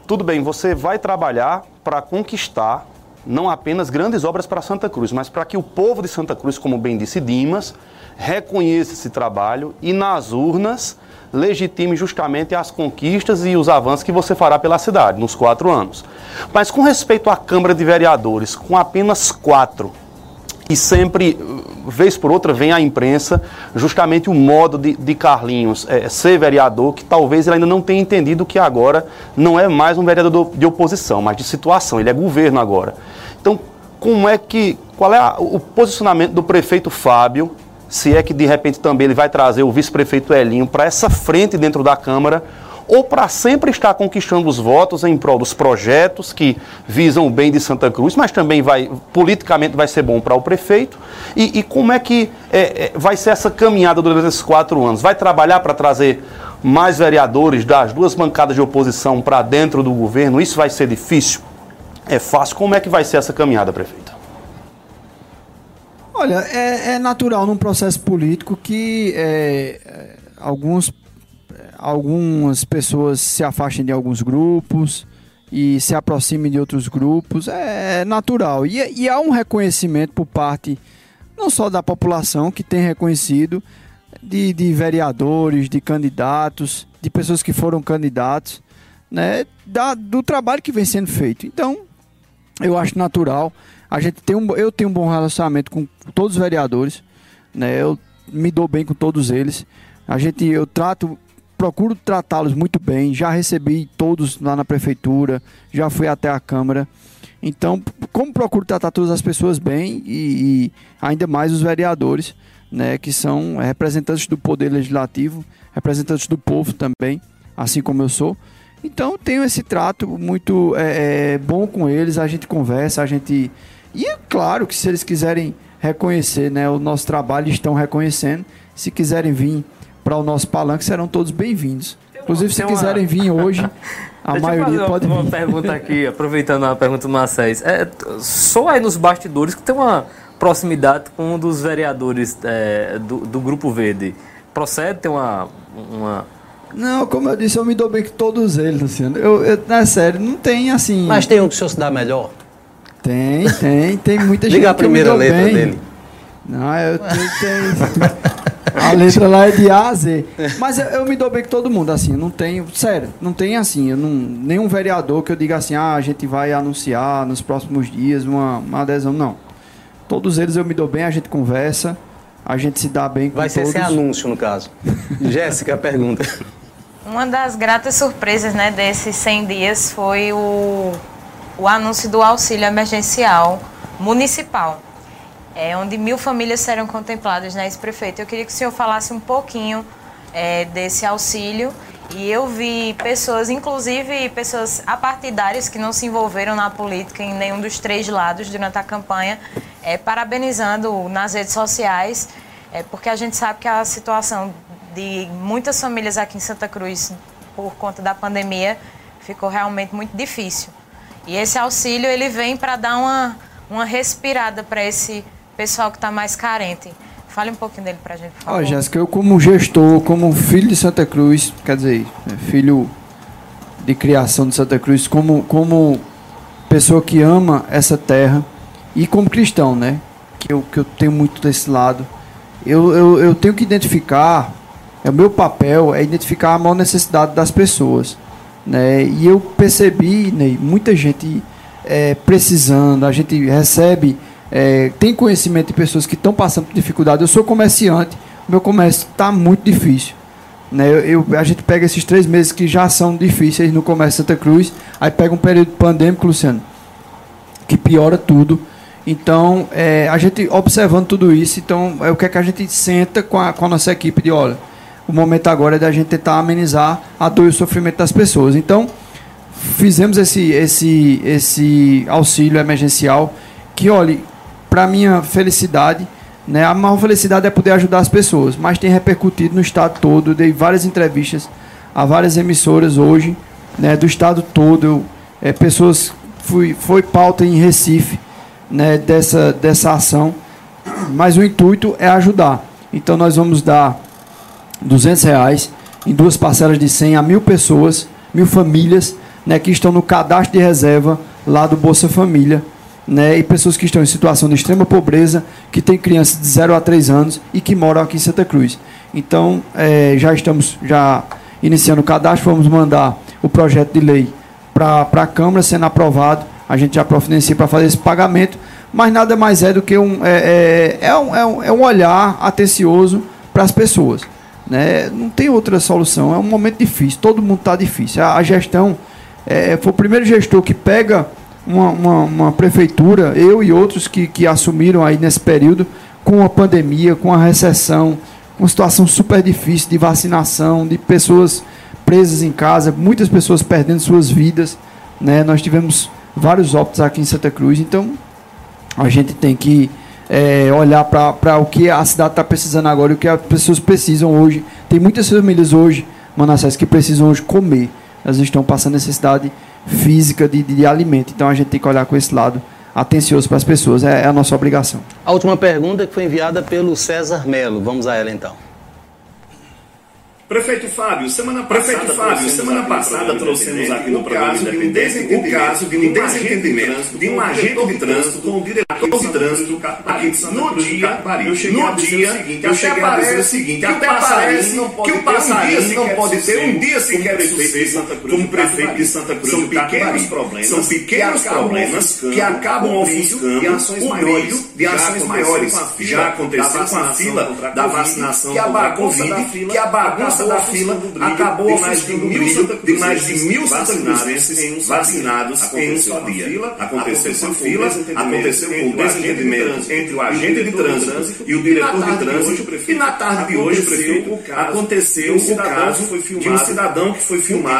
Tudo bem, você vai trabalhar para conquistar não apenas grandes obras para Santa Cruz, mas para que o povo de Santa Cruz, como bem disse Dimas, reconheça esse trabalho e nas urnas legitime justamente as conquistas e os avanços que você fará pela cidade nos quatro anos. Mas com respeito à Câmara de Vereadores, com apenas quatro, e sempre, vez por outra, vem à imprensa justamente o modo de, de Carlinhos é, ser vereador, que talvez ele ainda não tenha entendido que agora não é mais um vereador de oposição, mas de situação, ele é governo agora. Então, como é que, qual é a, o posicionamento do prefeito Fábio se é que de repente também ele vai trazer o vice-prefeito Elinho para essa frente dentro da Câmara, ou para sempre estar conquistando os votos em prol dos projetos que visam o bem de Santa Cruz, mas também vai politicamente vai ser bom para o prefeito. E, e como é que é, é, vai ser essa caminhada durante esses quatro anos? Vai trabalhar para trazer mais vereadores das duas bancadas de oposição para dentro do governo? Isso vai ser difícil? É fácil? Como é que vai ser essa caminhada, prefeito? Olha, é, é, natural num processo político que é, alguns, algumas pessoas se afastem de alguns grupos e se aproximem de outros grupos. É, é natural. E, e há um reconhecimento por parte não só da população, que tem reconhecido, de, de vereadores, de candidatos, de pessoas que foram candidatos, né, da, do trabalho que vem sendo feito. Então, eu acho natural. A gente tem um, eu tenho um bom relacionamento com todos os vereadores, né? Eu me dou bem com todos eles. A gente, eu trato, procuro tratá-los muito bem. Já recebi todos lá na prefeitura, já fui até a câmara. Então, como procuro tratar todas as pessoas bem e, e ainda mais os vereadores, né, que são representantes do poder legislativo, representantes do povo também, assim como eu sou. Então, tenho esse trato muito é, é, bom com eles. A gente conversa, a gente e é claro que se eles quiserem reconhecer né, o nosso trabalho, estão reconhecendo. Se quiserem vir para o nosso palanque, serão todos bem-vindos. Inclusive, se quiserem vir hoje, a Deixa maioria eu fazer pode uma, vir. uma pergunta aqui, aproveitando a pergunta do Macés. É, só aí nos bastidores que tem uma proximidade com um dos vereadores é, do, do Grupo Verde. Procede ter uma, uma Não, como eu disse, eu me dou bem com todos eles, Luciano. Eu, eu, na sério, não tem assim. Mas tem um que o senhor se dá melhor? Tem, tem, tem muita gente Diga a primeira dou letra bem. dele. Não, eu tenho, tenho- A letra lá é de A a Z. Mas eu, eu me dou bem com todo mundo, assim, eu não tenho. Sério, não tem assim, eu não, nenhum vereador que eu diga assim, ah, a gente vai anunciar nos próximos dias uma, uma adesão, não. Todos eles eu me dou bem, a gente conversa, a gente se dá bem com Vai ser todos. sem anúncio, no caso. Jéssica, pergunta. Uma das gratas surpresas né, desses 100 dias foi o, o anúncio do auxílio emergencial municipal, é, onde mil famílias serão contempladas, né, ex-prefeito? Eu queria que o senhor falasse um pouquinho é, desse auxílio. E eu vi pessoas, inclusive pessoas apartidárias que não se envolveram na política em nenhum dos três lados durante a campanha, é, parabenizando nas redes sociais, é, porque a gente sabe que a situação de muitas famílias aqui em Santa Cruz, por conta da pandemia, ficou realmente muito difícil. E esse auxílio ele vem para dar uma, uma respirada para esse pessoal que está mais carente. Fale um pouquinho dele para a gente, por favor. Ó, Jéssica, eu como gestor, como filho de Santa Cruz, quer dizer, né, filho de criação de Santa Cruz, como, como pessoa que ama essa terra e como cristão, né? Que eu, que eu tenho muito desse lado. Eu, eu, eu tenho que identificar, é o meu papel é identificar a maior necessidade das pessoas, né? E eu percebi, Ney, muita gente é, precisando, a gente recebe é, tem conhecimento de pessoas que estão passando por dificuldade. Eu sou comerciante, meu comércio está muito difícil. Né? Eu, eu- a gente pega esses três meses que já são difíceis no comércio Santa Cruz, aí pega um período pandêmico, Luciano, que piora tudo. Então, é, a gente observando tudo isso, então é o que é que a gente senta com a, com a nossa equipe de, olha, o momento agora é da gente tentar amenizar a dor e o sofrimento das pessoas. Então, fizemos esse, esse, esse auxílio emergencial que, olha, para minha felicidade, né, a maior felicidade é poder ajudar as pessoas, mas tem repercutido no estado todo. Eu dei várias entrevistas a várias emissoras hoje, né, do estado todo. Eu, é, pessoas fui, foi pauta em Recife né, dessa, dessa ação, mas o intuito é ajudar. Então nós vamos dar 200 reais em duas parcelas de 100 a mil pessoas, mil famílias, né, que estão no cadastro de reserva lá do Bolsa Família, né, e pessoas que estão em situação de extrema pobreza, que têm crianças de 0 a 3 anos e que moram aqui em Santa Cruz. Então, eh, já estamos já iniciando o cadastro, vamos mandar o projeto de lei para a Câmara sendo aprovado, a gente já providencia para fazer esse pagamento, mas nada mais é do que um, é, é, é um, é um, é um olhar atencioso para as pessoas. Né? Não tem outra solução, é um momento difícil, todo mundo está difícil. A, a gestão é, foi o primeiro gestor que pega uma, uma, uma prefeitura, eu e outros que, que assumiram aí nesse período, com a pandemia, com a recessão, com situação super difícil de vacinação, de pessoas presas em casa, muitas pessoas perdendo suas vidas. Né? Nós tivemos vários óbitos aqui em Santa Cruz, então a gente tem que é, olhar para o que a cidade está precisando agora e o que as pessoas precisam hoje. Tem muitas famílias hoje, Manassés, que precisam hoje comer. Elas estão passando necessidade física de, de, de alimento. Então a gente tem que olhar com esse lado atencioso para as pessoas. É, é a nossa obrigação. A última pergunta que foi enviada pelo César Melo. Vamos a ela então. Prefeito Fábio, semana passada, Prefeito Fábio, semana passada trouxemos aqui no programa Independente o caso de um desentendimento de um agente de trânsito com o diretor de trânsito aqui de Santa Cruz do Capibaribe. No dia, eu cheguei a dizer o seguinte, até parece que o passarinho não pode ter um dia sequer de Cruz como prefeito de Santa Cruz São pequenos problemas, são pequenos problemas que acabam ofuscando o brilho de ações maiores. Já aconteceu com a fila da vacinação contra a Covid, que a bagunça da fila acabou ofuscando o brilho de mais de mil santacruzenses vacinados em um só dia. Aconteceu com fila, aconteceu com o desentendimento entre o agente de trânsito e o diretor de trânsito. E na tarde de hoje, prefeito, aconteceu o caso de um cidadão que foi filmado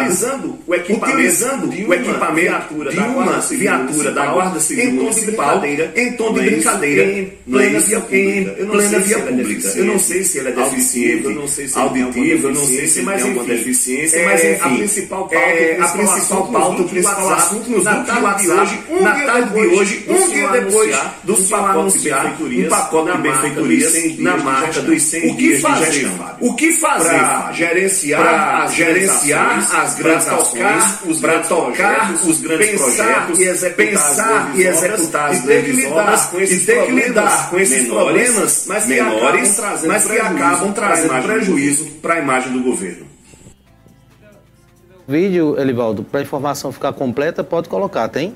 utilizando o equipamento de uma viatura da Guarda Civil Municipal em tom de brincadeira em plena via pública. Eu não sei se ele é deficiente, auditivo, eu não sei se mais alguma deficiência, mas enfim, a principal pauta, é, a principal pauta, o principal assunto nos na tarde de hoje, um na tarde de hoje, um dia depois do senhor anunciar um pacote de benfeitorias na marca dos 100 dias de gestão. O que fazer? Para gerenciar, gerenciar as grandes ações, para tocar os grandes projetos, pensar e executar as grandes obras e ter que lidar com esses problemas menores, mas que acabam trazendo prejuízo para a imagem do governo. Vídeo, Elivaldo, para a informação ficar completa, pode colocar, tem?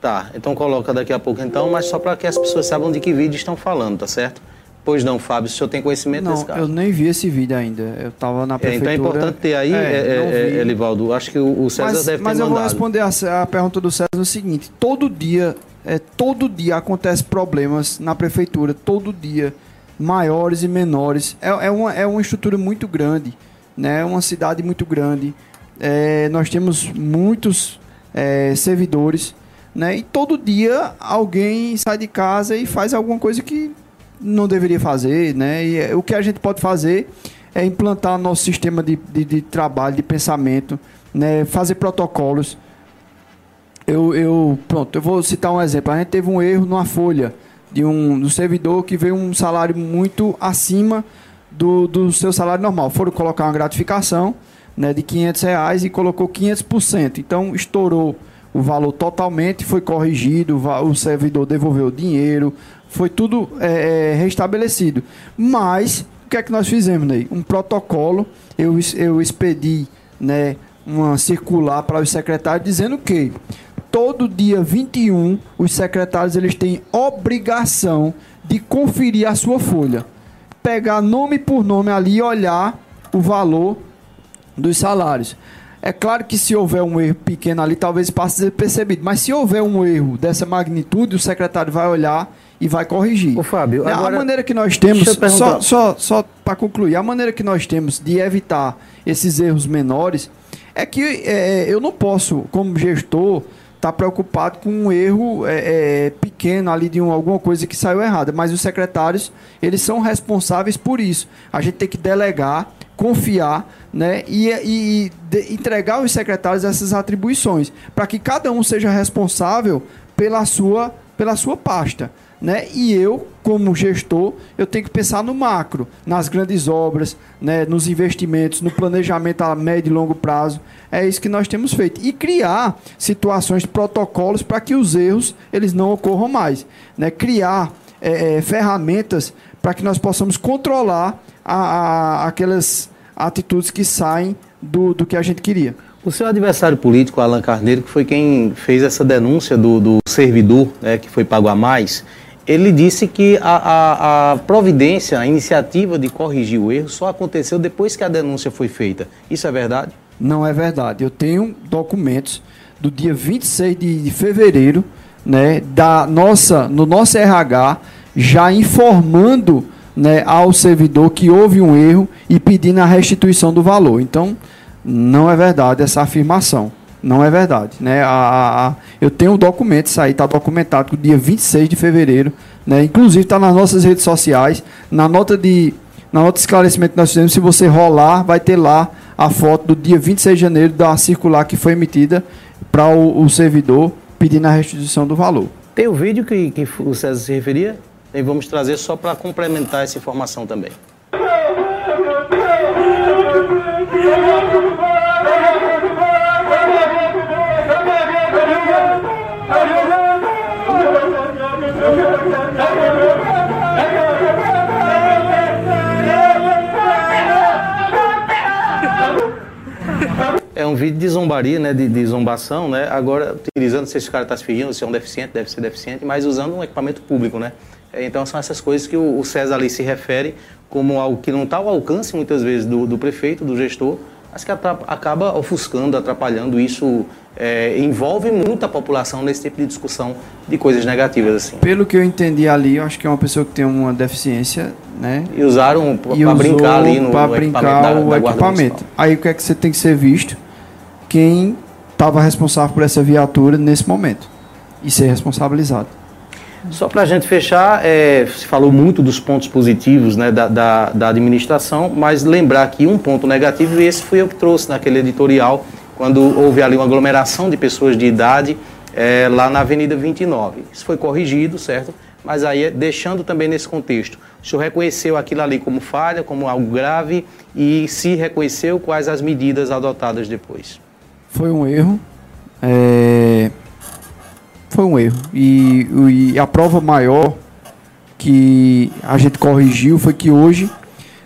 Tá, então coloca daqui a pouco então, mas só para que as pessoas saibam de que vídeo estão falando, tá certo? Pois não, Fábio, se o senhor tem conhecimento não, desse caso. eu nem vi esse vídeo ainda. Eu estava na É, prefeitura. então é importante ter aí, É, é, é, vi. Elivaldo. Acho que o o César mas, deve ter mas eu mandado. vou responder a, a pergunta do César no seguinte: todo dia, é, todo dia acontece problemas na prefeitura, todo dia, maiores e menores. É, é, uma, é uma estrutura muito grande, né? É uma cidade muito grande. É, nós temos muitos é, servidores, né? E todo dia alguém sai de casa e faz alguma coisa que não deveria fazer, né? E é, o que a gente pode fazer é implantar nosso sistema de, de, de trabalho, de pensamento, né? Fazer protocolos. Eu, eu, pronto, eu vou citar um exemplo. A gente teve um erro numa folha de um do servidor que veio um salário muito acima do, do seu salário normal. Foram colocar uma gratificação né, de 500 reais e colocou 500%. Então estourou o valor totalmente, foi corrigido, o servidor devolveu o dinheiro, foi tudo é, é, restabelecido. Mas o que é que nós fizemos, Ney? Um protocolo, eu, eu expedi né, uma circular para os secretários dizendo que todo dia 21 os secretários eles têm obrigação de conferir a sua folha. Pegar nome por nome ali e olhar o valor dos salários. É claro que se houver um erro pequeno ali, talvez passe despercebido. Mas se houver um erro dessa magnitude, o secretário vai olhar e vai corrigir. Ô, Fábio, agora- a maneira que nós temos, só, só, só para concluir, a maneira que nós temos de evitar esses erros menores é que é, eu não posso, como gestor, estar preocupado com um erro é, é, pequeno ali de um, alguma coisa que saiu errada. Mas os secretários, eles são responsáveis por isso. A gente tem que delegar, confiar, né, e, e de- entregar aos secretários essas atribuições, para que cada um seja responsável pela sua, pela sua pasta. Né? E eu, como gestor, eu tenho que pensar no macro, nas grandes obras, né? nos investimentos, no planejamento a médio e longo prazo. É isso que nós temos feito. E criar situações, protocolos para que os erros eles não ocorram mais. Né? Criar eh, eh, ferramentas para que nós possamos controlar a, a- aquelas atitudes que saem do, do que a gente queria. O seu adversário político, Alan Carneiro, que foi quem fez essa denúncia do, do servidor né, que foi pago a mais, ele disse que a, a- a providência, a iniciativa de corrigir o erro só aconteceu depois que a denúncia foi feita. Isso é verdade? Não é verdade. Eu tenho documentos do dia 26 de, de fevereiro, né, da nossa, no nosso RH, já informando né, ao servidor que houve um erro e pedindo a restituição do valor. Então, não é verdade essa afirmação. Não é verdade. Né? A, a- a- eu tenho documentos, isso aí está documentado que o dia 26 de fevereiro, né? inclusive está nas nossas redes sociais, na nota de, na nota de esclarecimento que nós fizemos, se você rolar, vai ter lá a foto do dia 26 de janeiro da circular que foi emitida para o, o servidor pedindo a restituição do valor. Tem o vídeo que, que o César se referia? E vamos trazer só para complementar essa informação também. Um vídeo de zombaria, né, de, de zombação, né, agora utilizando, se esse cara está se fingindo, se é um deficiente, deve ser deficiente, mas usando um equipamento público, né. É, então são essas coisas que o, o César ali se refere como algo que não está ao alcance, muitas vezes, do, do prefeito, do gestor, mas que acaba ofuscando, atrapalhando. Isso é, envolve muito a população nesse tipo de discussão de coisas negativas. assim. Pelo que eu entendi ali, eu acho que é uma pessoa que tem uma deficiência, né? E usaram para brincar ali no, pra brincar equipamento. Da, o da equipamento. Aí o que é que você tem que ser visto? Quem estava responsável por essa viatura nesse momento e ser responsabilizado. Só para a gente fechar, é, se falou muito dos pontos positivos né, da, da, da, administração, mas lembrar que um ponto negativo, e esse foi eu que trouxe naquele editorial, quando houve ali uma aglomeração de pessoas de idade é, lá na Avenida 29. Isso foi corrigido, certo? Mas aí, deixando também nesse contexto, o senhor reconheceu aquilo ali como falha, como algo grave, e se reconheceu, quais as medidas adotadas depois? Foi um erro. É foi um erro. E, e, a prova maior que a gente corrigiu foi que hoje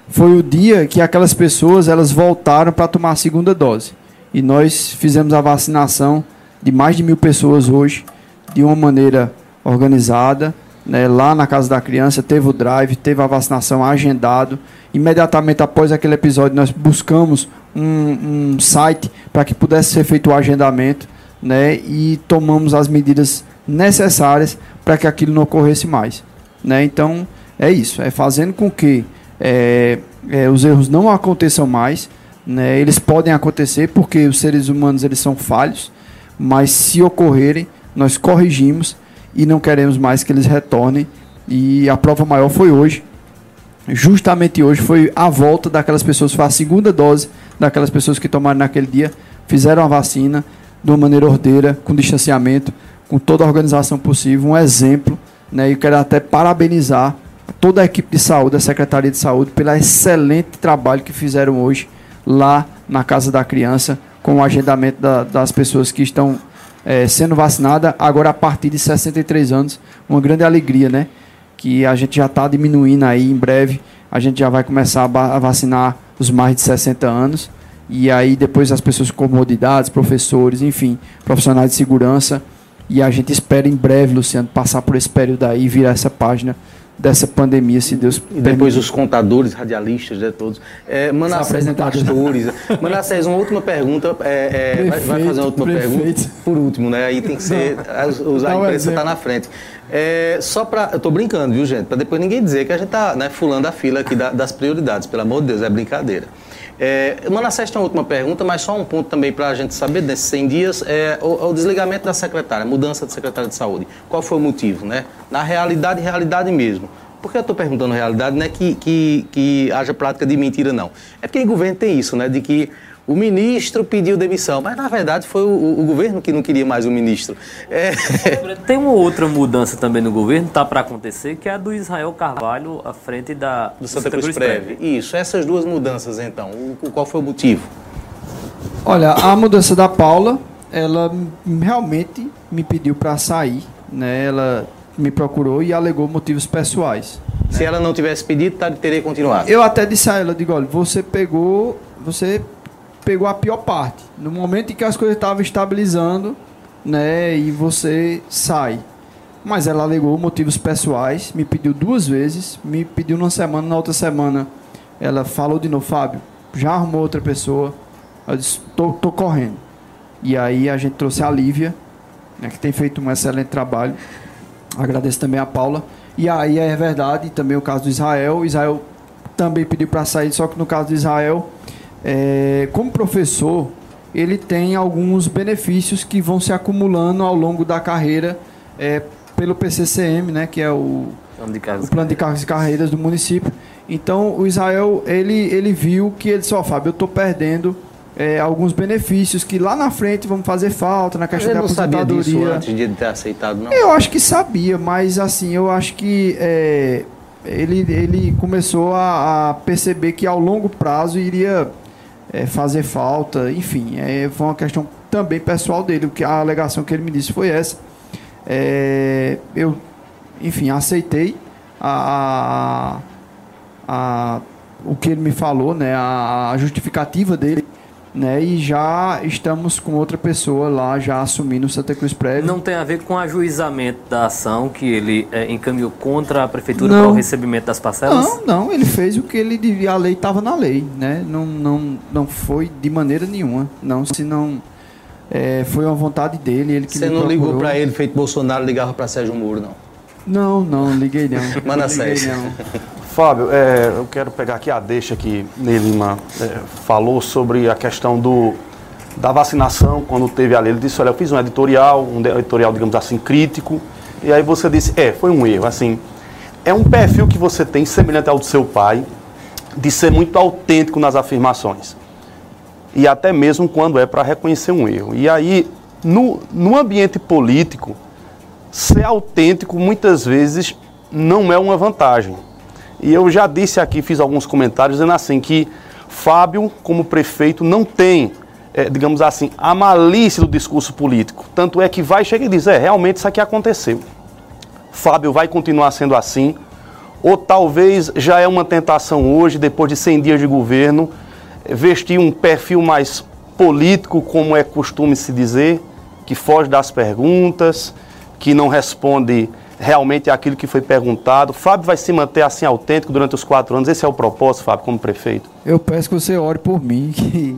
foi o dia que aquelas pessoas elas voltaram para tomar a segunda dose. E nós fizemos a vacinação de mais de mil pessoas hoje, de uma maneira organizada. Né? Lá na Casa da Criança teve o drive, teve a vacinação agendado. Imediatamente após aquele episódio, nós buscamos um, um site para que pudesse ser feito o agendamento né, e tomamos as medidas necessárias para que aquilo não ocorresse mais. Né? Então, é isso, é fazendo com que é, é, os erros não aconteçam mais. Né? Eles podem acontecer porque os seres humanos eles são falhos, mas se ocorrerem, nós corrigimos e não queremos mais que eles retornem. E a prova maior foi hoje. Justamente hoje foi a volta daquelas pessoas, foi a segunda dose daquelas pessoas que tomaram naquele dia, fizeram a vacina, de uma maneira ordeira, com distanciamento, com toda a organização possível, um exemplo. Né? E quero até parabenizar toda a equipe de saúde, a Secretaria de Saúde, pelo excelente trabalho que fizeram hoje lá na Casa da Criança, com o agendamento da, das pessoas que estão é, sendo vacinadas, agora a partir de 63 anos. Uma grande alegria, né? Que a gente já está diminuindo aí em breve. A gente já vai começar a vacinar os mais de 60 anos. E aí depois as pessoas com comodidades, professores, enfim, profissionais de segurança. E a gente espera em breve, Luciano, passar por esse período aí e virar essa página dessa pandemia, se Deus E depois os contadores, radialistas, né, todos. É, Manassés, pastores. Manassés, uma última pergunta. É, é, prefeito, vai, fazer uma última prefeito. pergunta. Por último, né? Aí tem que ser. Usar a imprensa está na frente. É, só para. Eu estou brincando, viu, gente? Para depois ninguém dizer que a gente está né, fulando a fila aqui da, das prioridades. Pelo amor de Deus, é brincadeira. É, Manassés tem uma última pergunta, mas só um ponto também para a gente saber nesses 100 dias, é o, o, desligamento da secretária, mudança de secretária de saúde. Qual foi o motivo, né? Na realidade, realidade mesmo. Por que eu estou perguntando realidade? Não é que, que, que haja prática de mentira, não. É porque em governo tem isso, né? De que o ministro pediu demissão, mas na verdade foi o, o governo que não queria mais o ministro. É... Tem uma outra mudança também no governo, está para acontecer, que é a do Israel Carvalho à frente da do Santa, Santa Cruz, Cruz Preve. Isso, essas duas mudanças então, o, qual foi o motivo? Olha, a mudança da Paula, ela realmente me pediu para sair, né? Ela me procurou e alegou motivos pessoais. Se né? ela não tivesse pedido, tá, teria continuado. Eu até disse a ela, digo, olha, você pegou, você pegou a pior parte. No momento em que as coisas estavam estabilizando, né, e você sai. Mas ela alegou motivos pessoais, me pediu duas vezes, me pediu numa semana, na outra semana ela falou de novo, Fábio, já arrumou outra pessoa. Eu disse, tô, tô correndo. E aí a gente trouxe a Lívia, né, que tem feito um excelente trabalho. Agradeço também a Paula. E aí é verdade, também o caso do Israel. Israel também pediu para sair, só que no caso do Israel, é, como professor, ele tem alguns benefícios que vão se acumulando ao longo da carreira é, pelo PCCM, né, que é o plano de, o plano de cargos e carreiras do município. Então, o Israel, ele, ele viu que ele disse, ó, oh, Fábio, eu estou perdendo é, alguns benefícios que lá na frente vão fazer falta na questão da aposentadoria. Sabia disso antes de ter aceitado, não? Eu acho que sabia, mas assim, eu acho que é, ele, ele começou a, a, perceber que ao longo prazo iria é, fazer falta, enfim, é, foi uma questão também pessoal dele, o que a alegação que ele me disse foi essa. É, eu, enfim, aceitei a, a, a, o que ele me falou, né, a, a justificativa dele, né? E já estamos com outra pessoa lá já assumindo Santa Cruz Prévio. Não tem a ver com o ajuizamento da ação que ele é, encaminhou contra a prefeitura Não. para o recebimento das parcelas? Não, não, ele fez o que ele devia, a lei estava na lei, né? Não, não, não foi de maneira nenhuma. Não, se não é, foi uma vontade dele, ele que Você não ligou para ele, feito Bolsonaro ligava para Sérgio Moro, não? Não, não, liguei não. Manassés. Liguei não. Fábio, é, eu quero pegar aqui a deixa que Ney Lima é, falou sobre a questão do, da vacinação, quando teve ali. Ele disse, olha, eu fiz um editorial, um editorial, digamos assim, crítico, e aí você disse, é, foi um erro, assim, é um perfil que você tem, semelhante ao do seu pai, de ser muito autêntico nas afirmações. E até mesmo quando é para reconhecer um erro. E aí, no, no ambiente político, ser autêntico muitas vezes não é uma vantagem. E eu já disse aqui, fiz alguns comentários dizendo assim que Fábio, como prefeito, não tem, eh, digamos assim, a malícia do discurso político. Tanto é que vai chegar e diz, é, realmente isso aqui aconteceu. Fábio vai continuar sendo assim, ou talvez já é uma tentação hoje, depois de 100 dias de governo, vestir um perfil mais político, como é costume se dizer, que foge das perguntas, que não responde realmente aquilo que foi perguntado. Fábio vai se manter assim autêntico durante os quatro anos. Esse é o propósito, Fábio, como prefeito. Eu peço que você ore por mim, que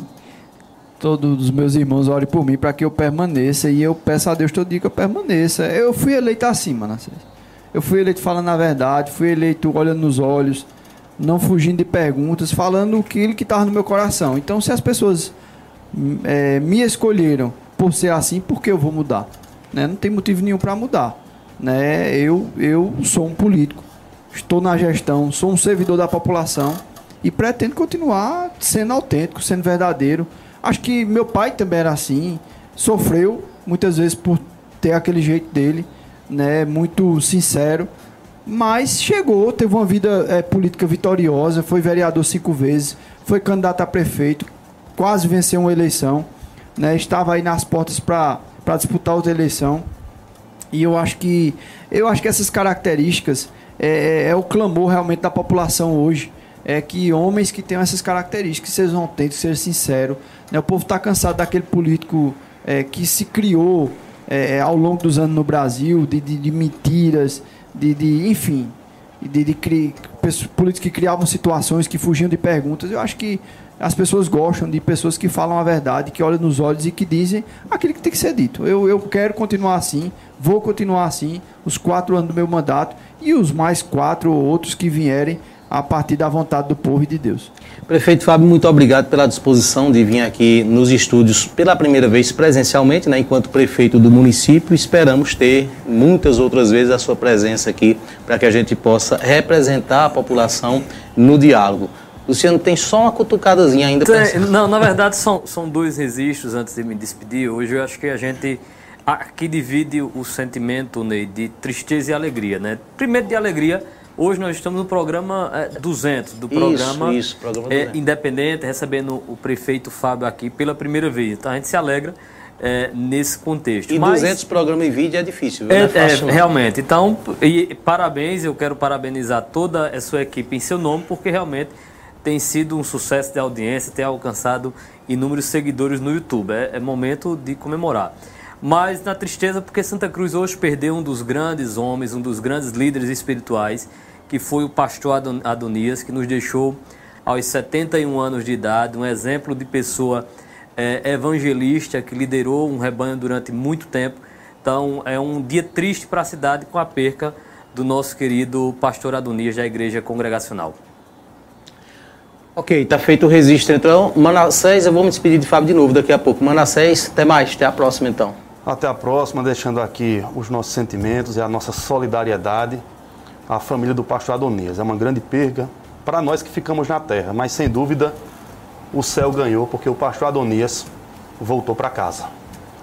todos os meus irmãos orem por mim para que eu permaneça. E eu peço a Deus todo dia que eu permaneça. Eu fui eleito assim, Manassés. Eu fui eleito falando a verdade, fui eleito olhando nos olhos, não fugindo de perguntas, falando aquilo que estava no meu coração. Então, se as pessoas eh, me escolheram por ser assim, por que eu vou mudar? Né? Não tem motivo nenhum para mudar. Né? Eu, eu sou um político, estou na gestão, sou um servidor da população e pretendo continuar sendo autêntico, sendo verdadeiro. Acho que meu pai também era assim, sofreu muitas vezes por ter aquele jeito dele, né, muito sincero, mas chegou, teve uma vida eh, política vitoriosa, foi vereador cinco vezes, foi candidato a prefeito, quase venceu uma eleição, né, estava aí nas portas para disputar outra eleição. E eu acho que eu acho que essas características é, é o clamor realmente da população hoje. É que homens que tenham essas características, que sejam autênticos, sejam sinceros. Né? O povo está cansado daquele político é, que se criou é, ao longo dos anos no Brasil, de, de, de mentiras, de, de enfim, de, de pessoas- políticos que criavam situações, que fugiam de perguntas. Eu acho que as pessoas gostam de pessoas que falam a verdade, que olham nos olhos e que dizem aquilo que tem que ser dito. Eu, eu quero continuar assim, vou continuar assim, os quatro anos do meu mandato e os mais quatro ou outros que vierem a partir da vontade do povo e de Deus. Prefeito Fábio, muito obrigado pela disposição de vir aqui nos estúdios pela primeira vez presencialmente, né, enquanto prefeito do município. Esperamos ter muitas outras vezes a sua presença aqui para que a gente possa representar a população no diálogo. Luciano, tem só uma cutucadazinha ainda Tem- não, na verdade são, são dois registros antes de me despedir. Hoje eu acho que a gente aqui divide o sentimento, Ney, de tristeza e alegria, né? Primeiro de alegria, hoje nós estamos no programa eh, 200, do Isso, programa, isso, programa eh, 200. independente, recebendo o prefeito Fábio aqui pela primeira vez. Então a gente se alegra eh, nesse contexto. E Mas- 200 programas em vídeo é difícil, viu? é, é é, realmente. Então, e parabéns, eu quero parabenizar toda a sua equipe em seu nome, porque realmente tem sido um sucesso de audiência, tem alcançado inúmeros seguidores no YouTube. É, é momento de comemorar. Mas na tristeza, porque Santa Cruz hoje perdeu um dos grandes homens, um dos grandes líderes espirituais, que foi o pastor Adon- Adonias, que nos deixou aos 71 anos de idade, um exemplo de pessoa é, evangelista que liderou um rebanho durante muito tempo. Então é um dia triste para a cidade com a perca do nosso querido pastor Adonias da Igreja Congregacional. Ok, tá feito o registro. Então, Manassés, eu vou me despedir de Fábio de novo daqui a pouco. Manassés, até mais, até a próxima então. Até a próxima, deixando aqui os nossos sentimentos e a nossa solidariedade à família do pastor Adonias. É uma grande perda para nós que ficamos na terra, mas sem dúvida o céu ganhou porque o pastor Adonias voltou para casa.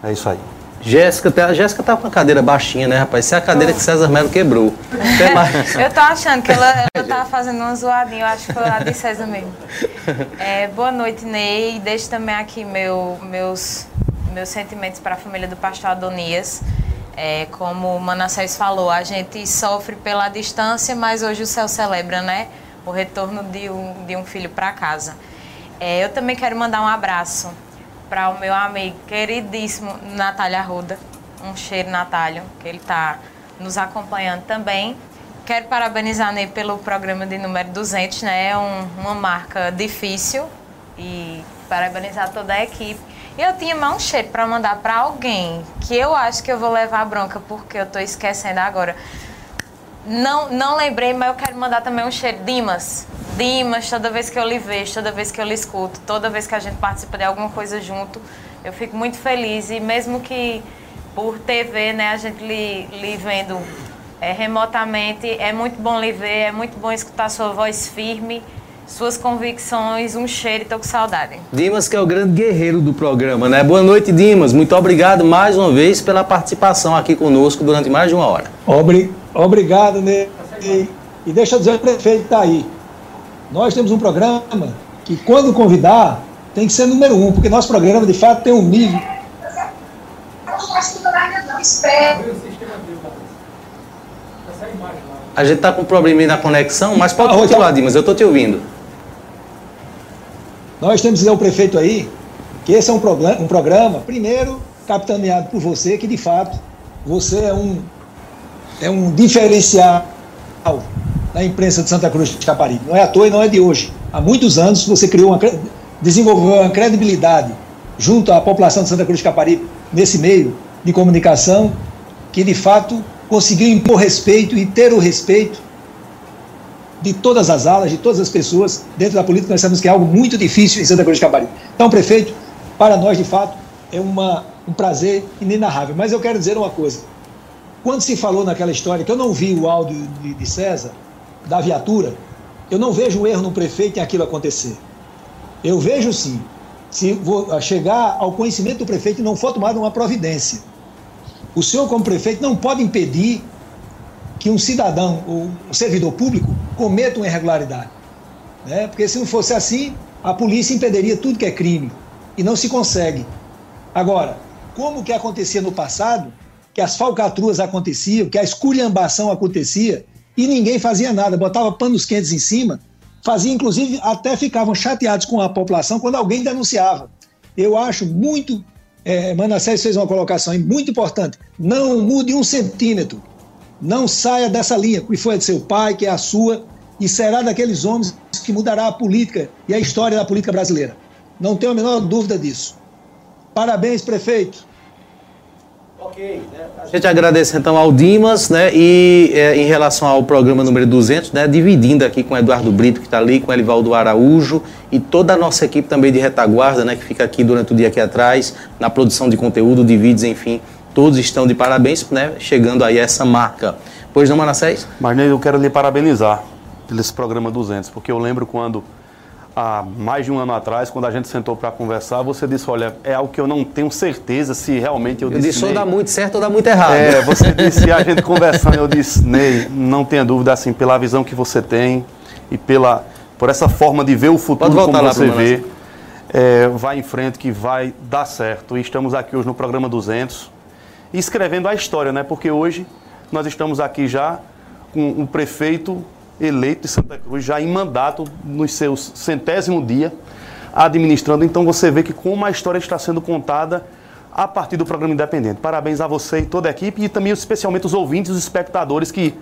É isso aí. Jéssica, tá- a Jéssica tá com a cadeira baixinha, né, rapaz? Isso é a cadeira que César Melo quebrou. Até mais. Eu tô achando que ela, ela tava fazendo uma zoadinha, eu acho que foi a de César mesmo. É, boa noite, Ney. Deixo também aqui meu, meus, meus sentimentos para a família do pastor Adonias. É, como o Manassés falou, a gente sofre pela distância, mas hoje o céu celebra, né? O retorno de um, de um filho para casa. É, eu também quero mandar um abraço para o meu amigo queridíssimo Natália Arruda. Um cheiro, Natália, que ele está nos acompanhando também. Quero parabenizar Ney pelo programa de número 200, né? É um, uma marca difícil e parabenizar toda a equipe. Eu tinha mais um cheiro para mandar para alguém que eu acho que eu vou levar bronca porque eu estou esquecendo agora. Não, não lembrei, mas eu quero mandar também um cheiro. Dimas. Dimas, toda vez que eu lhe vejo, toda vez que eu lhe escuto, toda vez que a gente participa de alguma coisa junto, eu fico muito feliz. E mesmo que por TV, né, a gente lhe, lhe vendo é, remotamente, é muito bom lhe ver, é muito bom escutar sua voz firme suas convicções, um cheiro e tô com saudade. Dimas, que é o grande guerreiro do programa, né? Boa noite, Dimas. Muito obrigado mais uma vez pela participação aqui conosco durante mais de uma hora. Obri obrigado, Ney. E, e deixa eu dizer o prefeito está aí. Nós temos um programa que, quando convidar, tem que ser número um, porque nosso programa, de fato, tem um nível. A gente está com um probleminha na conexão, mas pode ah, continuar, Dimas, eu estou te ouvindo. Nós temos que dizer ao prefeito aí que esse é um, programa, um programa, primeiro, capitaneado por você, que de fato você é um, é um diferencial na imprensa de Santa Cruz de Caparibe. Não é à toa e não é de hoje. Há muitos anos você criou uma, desenvolveu uma credibilidade junto à população de Santa Cruz de Caparibe nesse meio de comunicação que de fato conseguiu impor respeito e ter o respeito de todas as alas, de todas as pessoas dentro da política, nós sabemos que é algo muito difícil em Santa Cruz de Caparibe. Então, prefeito, para nós, de fato, é uma, um prazer inenarrável. Mas eu quero dizer uma coisa. Quando se falou naquela história, que eu não vi o áudio de, de César, da viatura, eu não vejo um erro no prefeito em aquilo acontecer. Eu vejo sim, se chegar ao conhecimento do prefeito e não for tomada uma providência. O senhor, como prefeito, não pode impedir que um cidadão ou um servidor público cometa uma irregularidade. Né? Porque se não fosse assim, a polícia impediria tudo que é crime. E não se consegue. Agora, como que acontecia no passado, que as falcatruas aconteciam, que a esculhambação acontecia, e ninguém fazia nada, botava panos quentes em cima, fazia inclusive, até ficavam chateados com a população quando alguém denunciava. Eu acho muito, é, Manassés fez uma colocação muito importante, não mude um centímetro não saia dessa linha, que foi a de seu pai, que é a sua, e será daqueles homens que mudará a política e a história da política brasileira. Não tenho a menor dúvida disso. Parabéns, prefeito. Ok. Né? A gente agradece então ao Dimas, né? E é, em relação ao programa número 200, né? Dividindo aqui com o Eduardo Brito, que está ali, com o Elivaldo Araújo e toda a nossa equipe também de retaguarda, né? Que fica aqui durante o dia aqui atrás, na produção de conteúdo, de vídeos, enfim Todos estão de parabéns, né? Chegando aí a essa marca. Pois não, Manassés? Mas eu quero lhe parabenizar pelo esse programa 200, porque eu lembro quando há mais de um ano atrás, quando a gente sentou para conversar, você disse, olha, é algo que eu não tenho certeza se realmente eu, eu disse. ou dá muito certo ou dá muito errado. É, você disse, a gente conversando, eu disse, Ney, não tenha dúvida, assim, pela visão que você tem e pela, por essa forma de ver o futuro como você vê, é, vai em frente que vai dar certo. E estamos aqui hoje no programa 200, e escrevendo a história, né? Porque hoje nós estamos aqui já com um prefeito eleito de Santa Cruz, já em mandato, nos seus centésimo dia, administrando. Então você vê que como a história está sendo contada a partir do programa Independente. Parabéns a você e toda a equipe e também especialmente os ouvintes, os espectadores que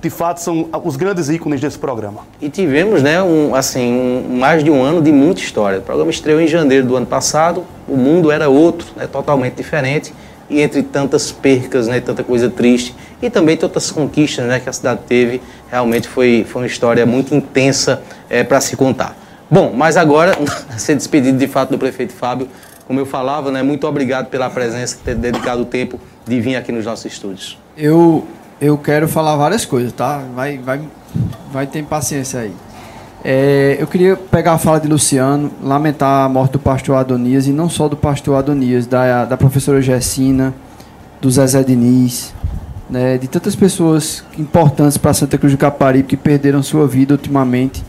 de fato são os grandes ícones desse programa. E tivemos, né, um, assim, um, mais de um ano de muita história. O programa estreou em janeiro do ano passado, o mundo era outro, né, totalmente diferente e entre tantas percas, né, tanta coisa triste e também tantas conquistas né, que a cidade teve, realmente foi, foi uma história muito intensa é, para se contar. Bom, mas agora, ser despedido de fato do prefeito Fábio, como eu falava, né, muito obrigado pela presença, ter dedicado o tempo de vir aqui nos nossos estúdios. Eu, eu quero falar várias coisas, tá? Vai, vai, vai ter paciência aí. É, eu queria pegar a fala de Luciano, lamentar a morte do pastor Adonias, e não só do pastor Adonias, da, da professora Gessina, do Zezé Diniz, né, de tantas pessoas importantes para Santa Cruz do Caparibe que perderam sua vida ultimamente.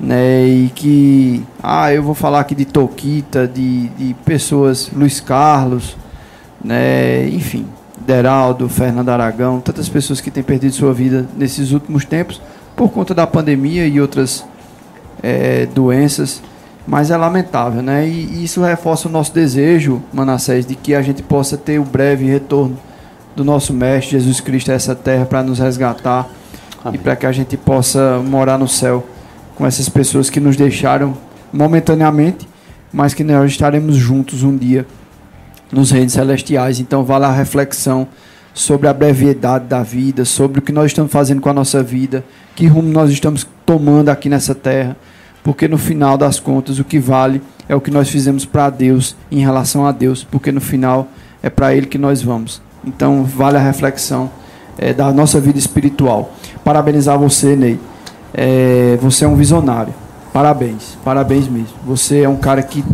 Né, e que, ah, eu vou falar aqui de Toquita, de, de pessoas, Luiz Carlos, né, enfim, Deraldo, Fernando Aragão, tantas pessoas que têm perdido sua vida nesses últimos tempos por conta da pandemia e outras é, doenças. mas é lamentável, né? E isso reforça o nosso desejo, Manassés, de que a gente possa ter o breve retorno do nosso Mestre Jesus Cristo a essa terra para nos resgatar Amém. e para que a gente possa morar no céu com essas pessoas que nos deixaram momentaneamente, mas que nós estaremos juntos um dia nos reinos celestiais. Então, vale a reflexão sobre a brevidade da vida, sobre o que nós estamos fazendo com a nossa vida, que rumo nós estamos tomando aqui nessa terra, porque no final das contas o que vale é o que nós fizemos para Deus em relação a Deus, porque no final é para Ele que nós vamos. Então vale a reflexão é, da nossa vida espiritual. Parabenizar você, Ney. É, você é um visionário. Parabéns, parabéns mesmo. Você é um cara que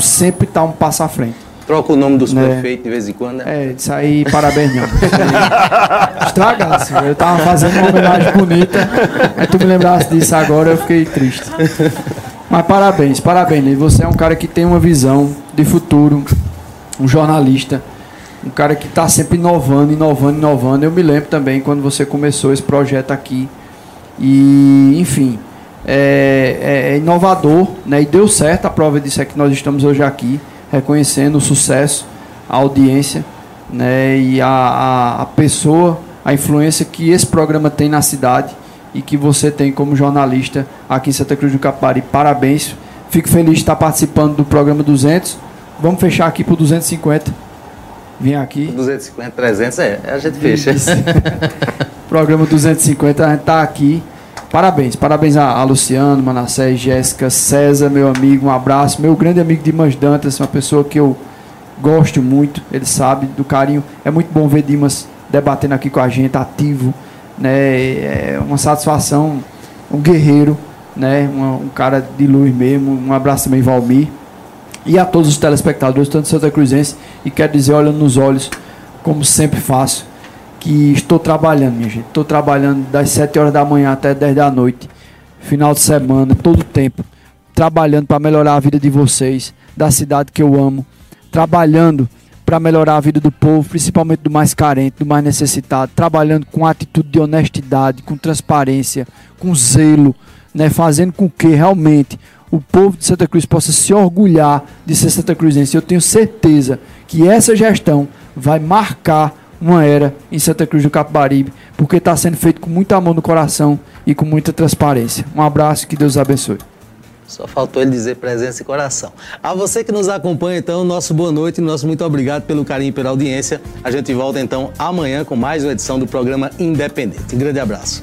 sempre está um passo à frente. Troca o nome dos né? prefeitos de vez em quando, né? É, isso aí, parabéns não. Estragasse. Eu tava fazendo uma homenagem bonita, aí tu me lembrasse disso agora, eu fiquei triste. Mas parabéns, parabéns. Você é um cara que tem uma visão de futuro, um jornalista, um cara que está sempre inovando, inovando, inovando. Eu me lembro também quando você começou esse projeto aqui. E, enfim, é, é, é inovador, né? E deu certo. A prova disso é que nós estamos hoje aqui reconhecendo o sucesso, a audiência né, e a, a, a pessoa, a influência que esse programa tem na cidade e que você tem como jornalista aqui em Santa Cruz do Capari. Parabéns. Fico feliz de estar participando do programa 200. Vamos fechar aqui por 250. Vem aqui. 250, 300, é, a gente fecha. programa 250, a gente está aqui. Parabéns, parabéns a, a Luciano, Manassés, Jéssica, César, meu amigo, um abraço. Meu grande amigo Dimas Dantas, uma pessoa que eu gosto muito, ele sabe do carinho. É muito bom ver Dimas debatendo aqui com a gente, ativo, né? É uma satisfação, um guerreiro, né? Um, um cara de luz mesmo. Um abraço também, Valmir. E a todos os telespectadores, tanto Santa Cruzense, e quero dizer, olhando nos olhos, como sempre faço, que estou trabalhando, minha gente. Estou trabalhando das 7 horas da manhã até 10 da noite, final de semana, todo o tempo, trabalhando para melhorar a vida de vocês, da cidade que eu amo, trabalhando para melhorar a vida do povo, principalmente do mais carente, do mais necessitado, trabalhando com atitude de honestidade, com transparência, com zelo, né, fazendo com que realmente o povo de Santa Cruz possa se orgulhar de ser Santa Cruzense. Eu tenho certeza que essa gestão vai marcar uma era em Santa Cruz do Capibaribe, porque está sendo feito com muito amor no coração e com muita transparência. Um abraço, que Deus abençoe. Só faltou ele dizer presença e coração. A você que nos acompanha, então, nosso boa noite e nosso muito obrigado pelo carinho e pela audiência. A gente volta, então, amanhã com mais uma edição do programa Independente. Um grande abraço.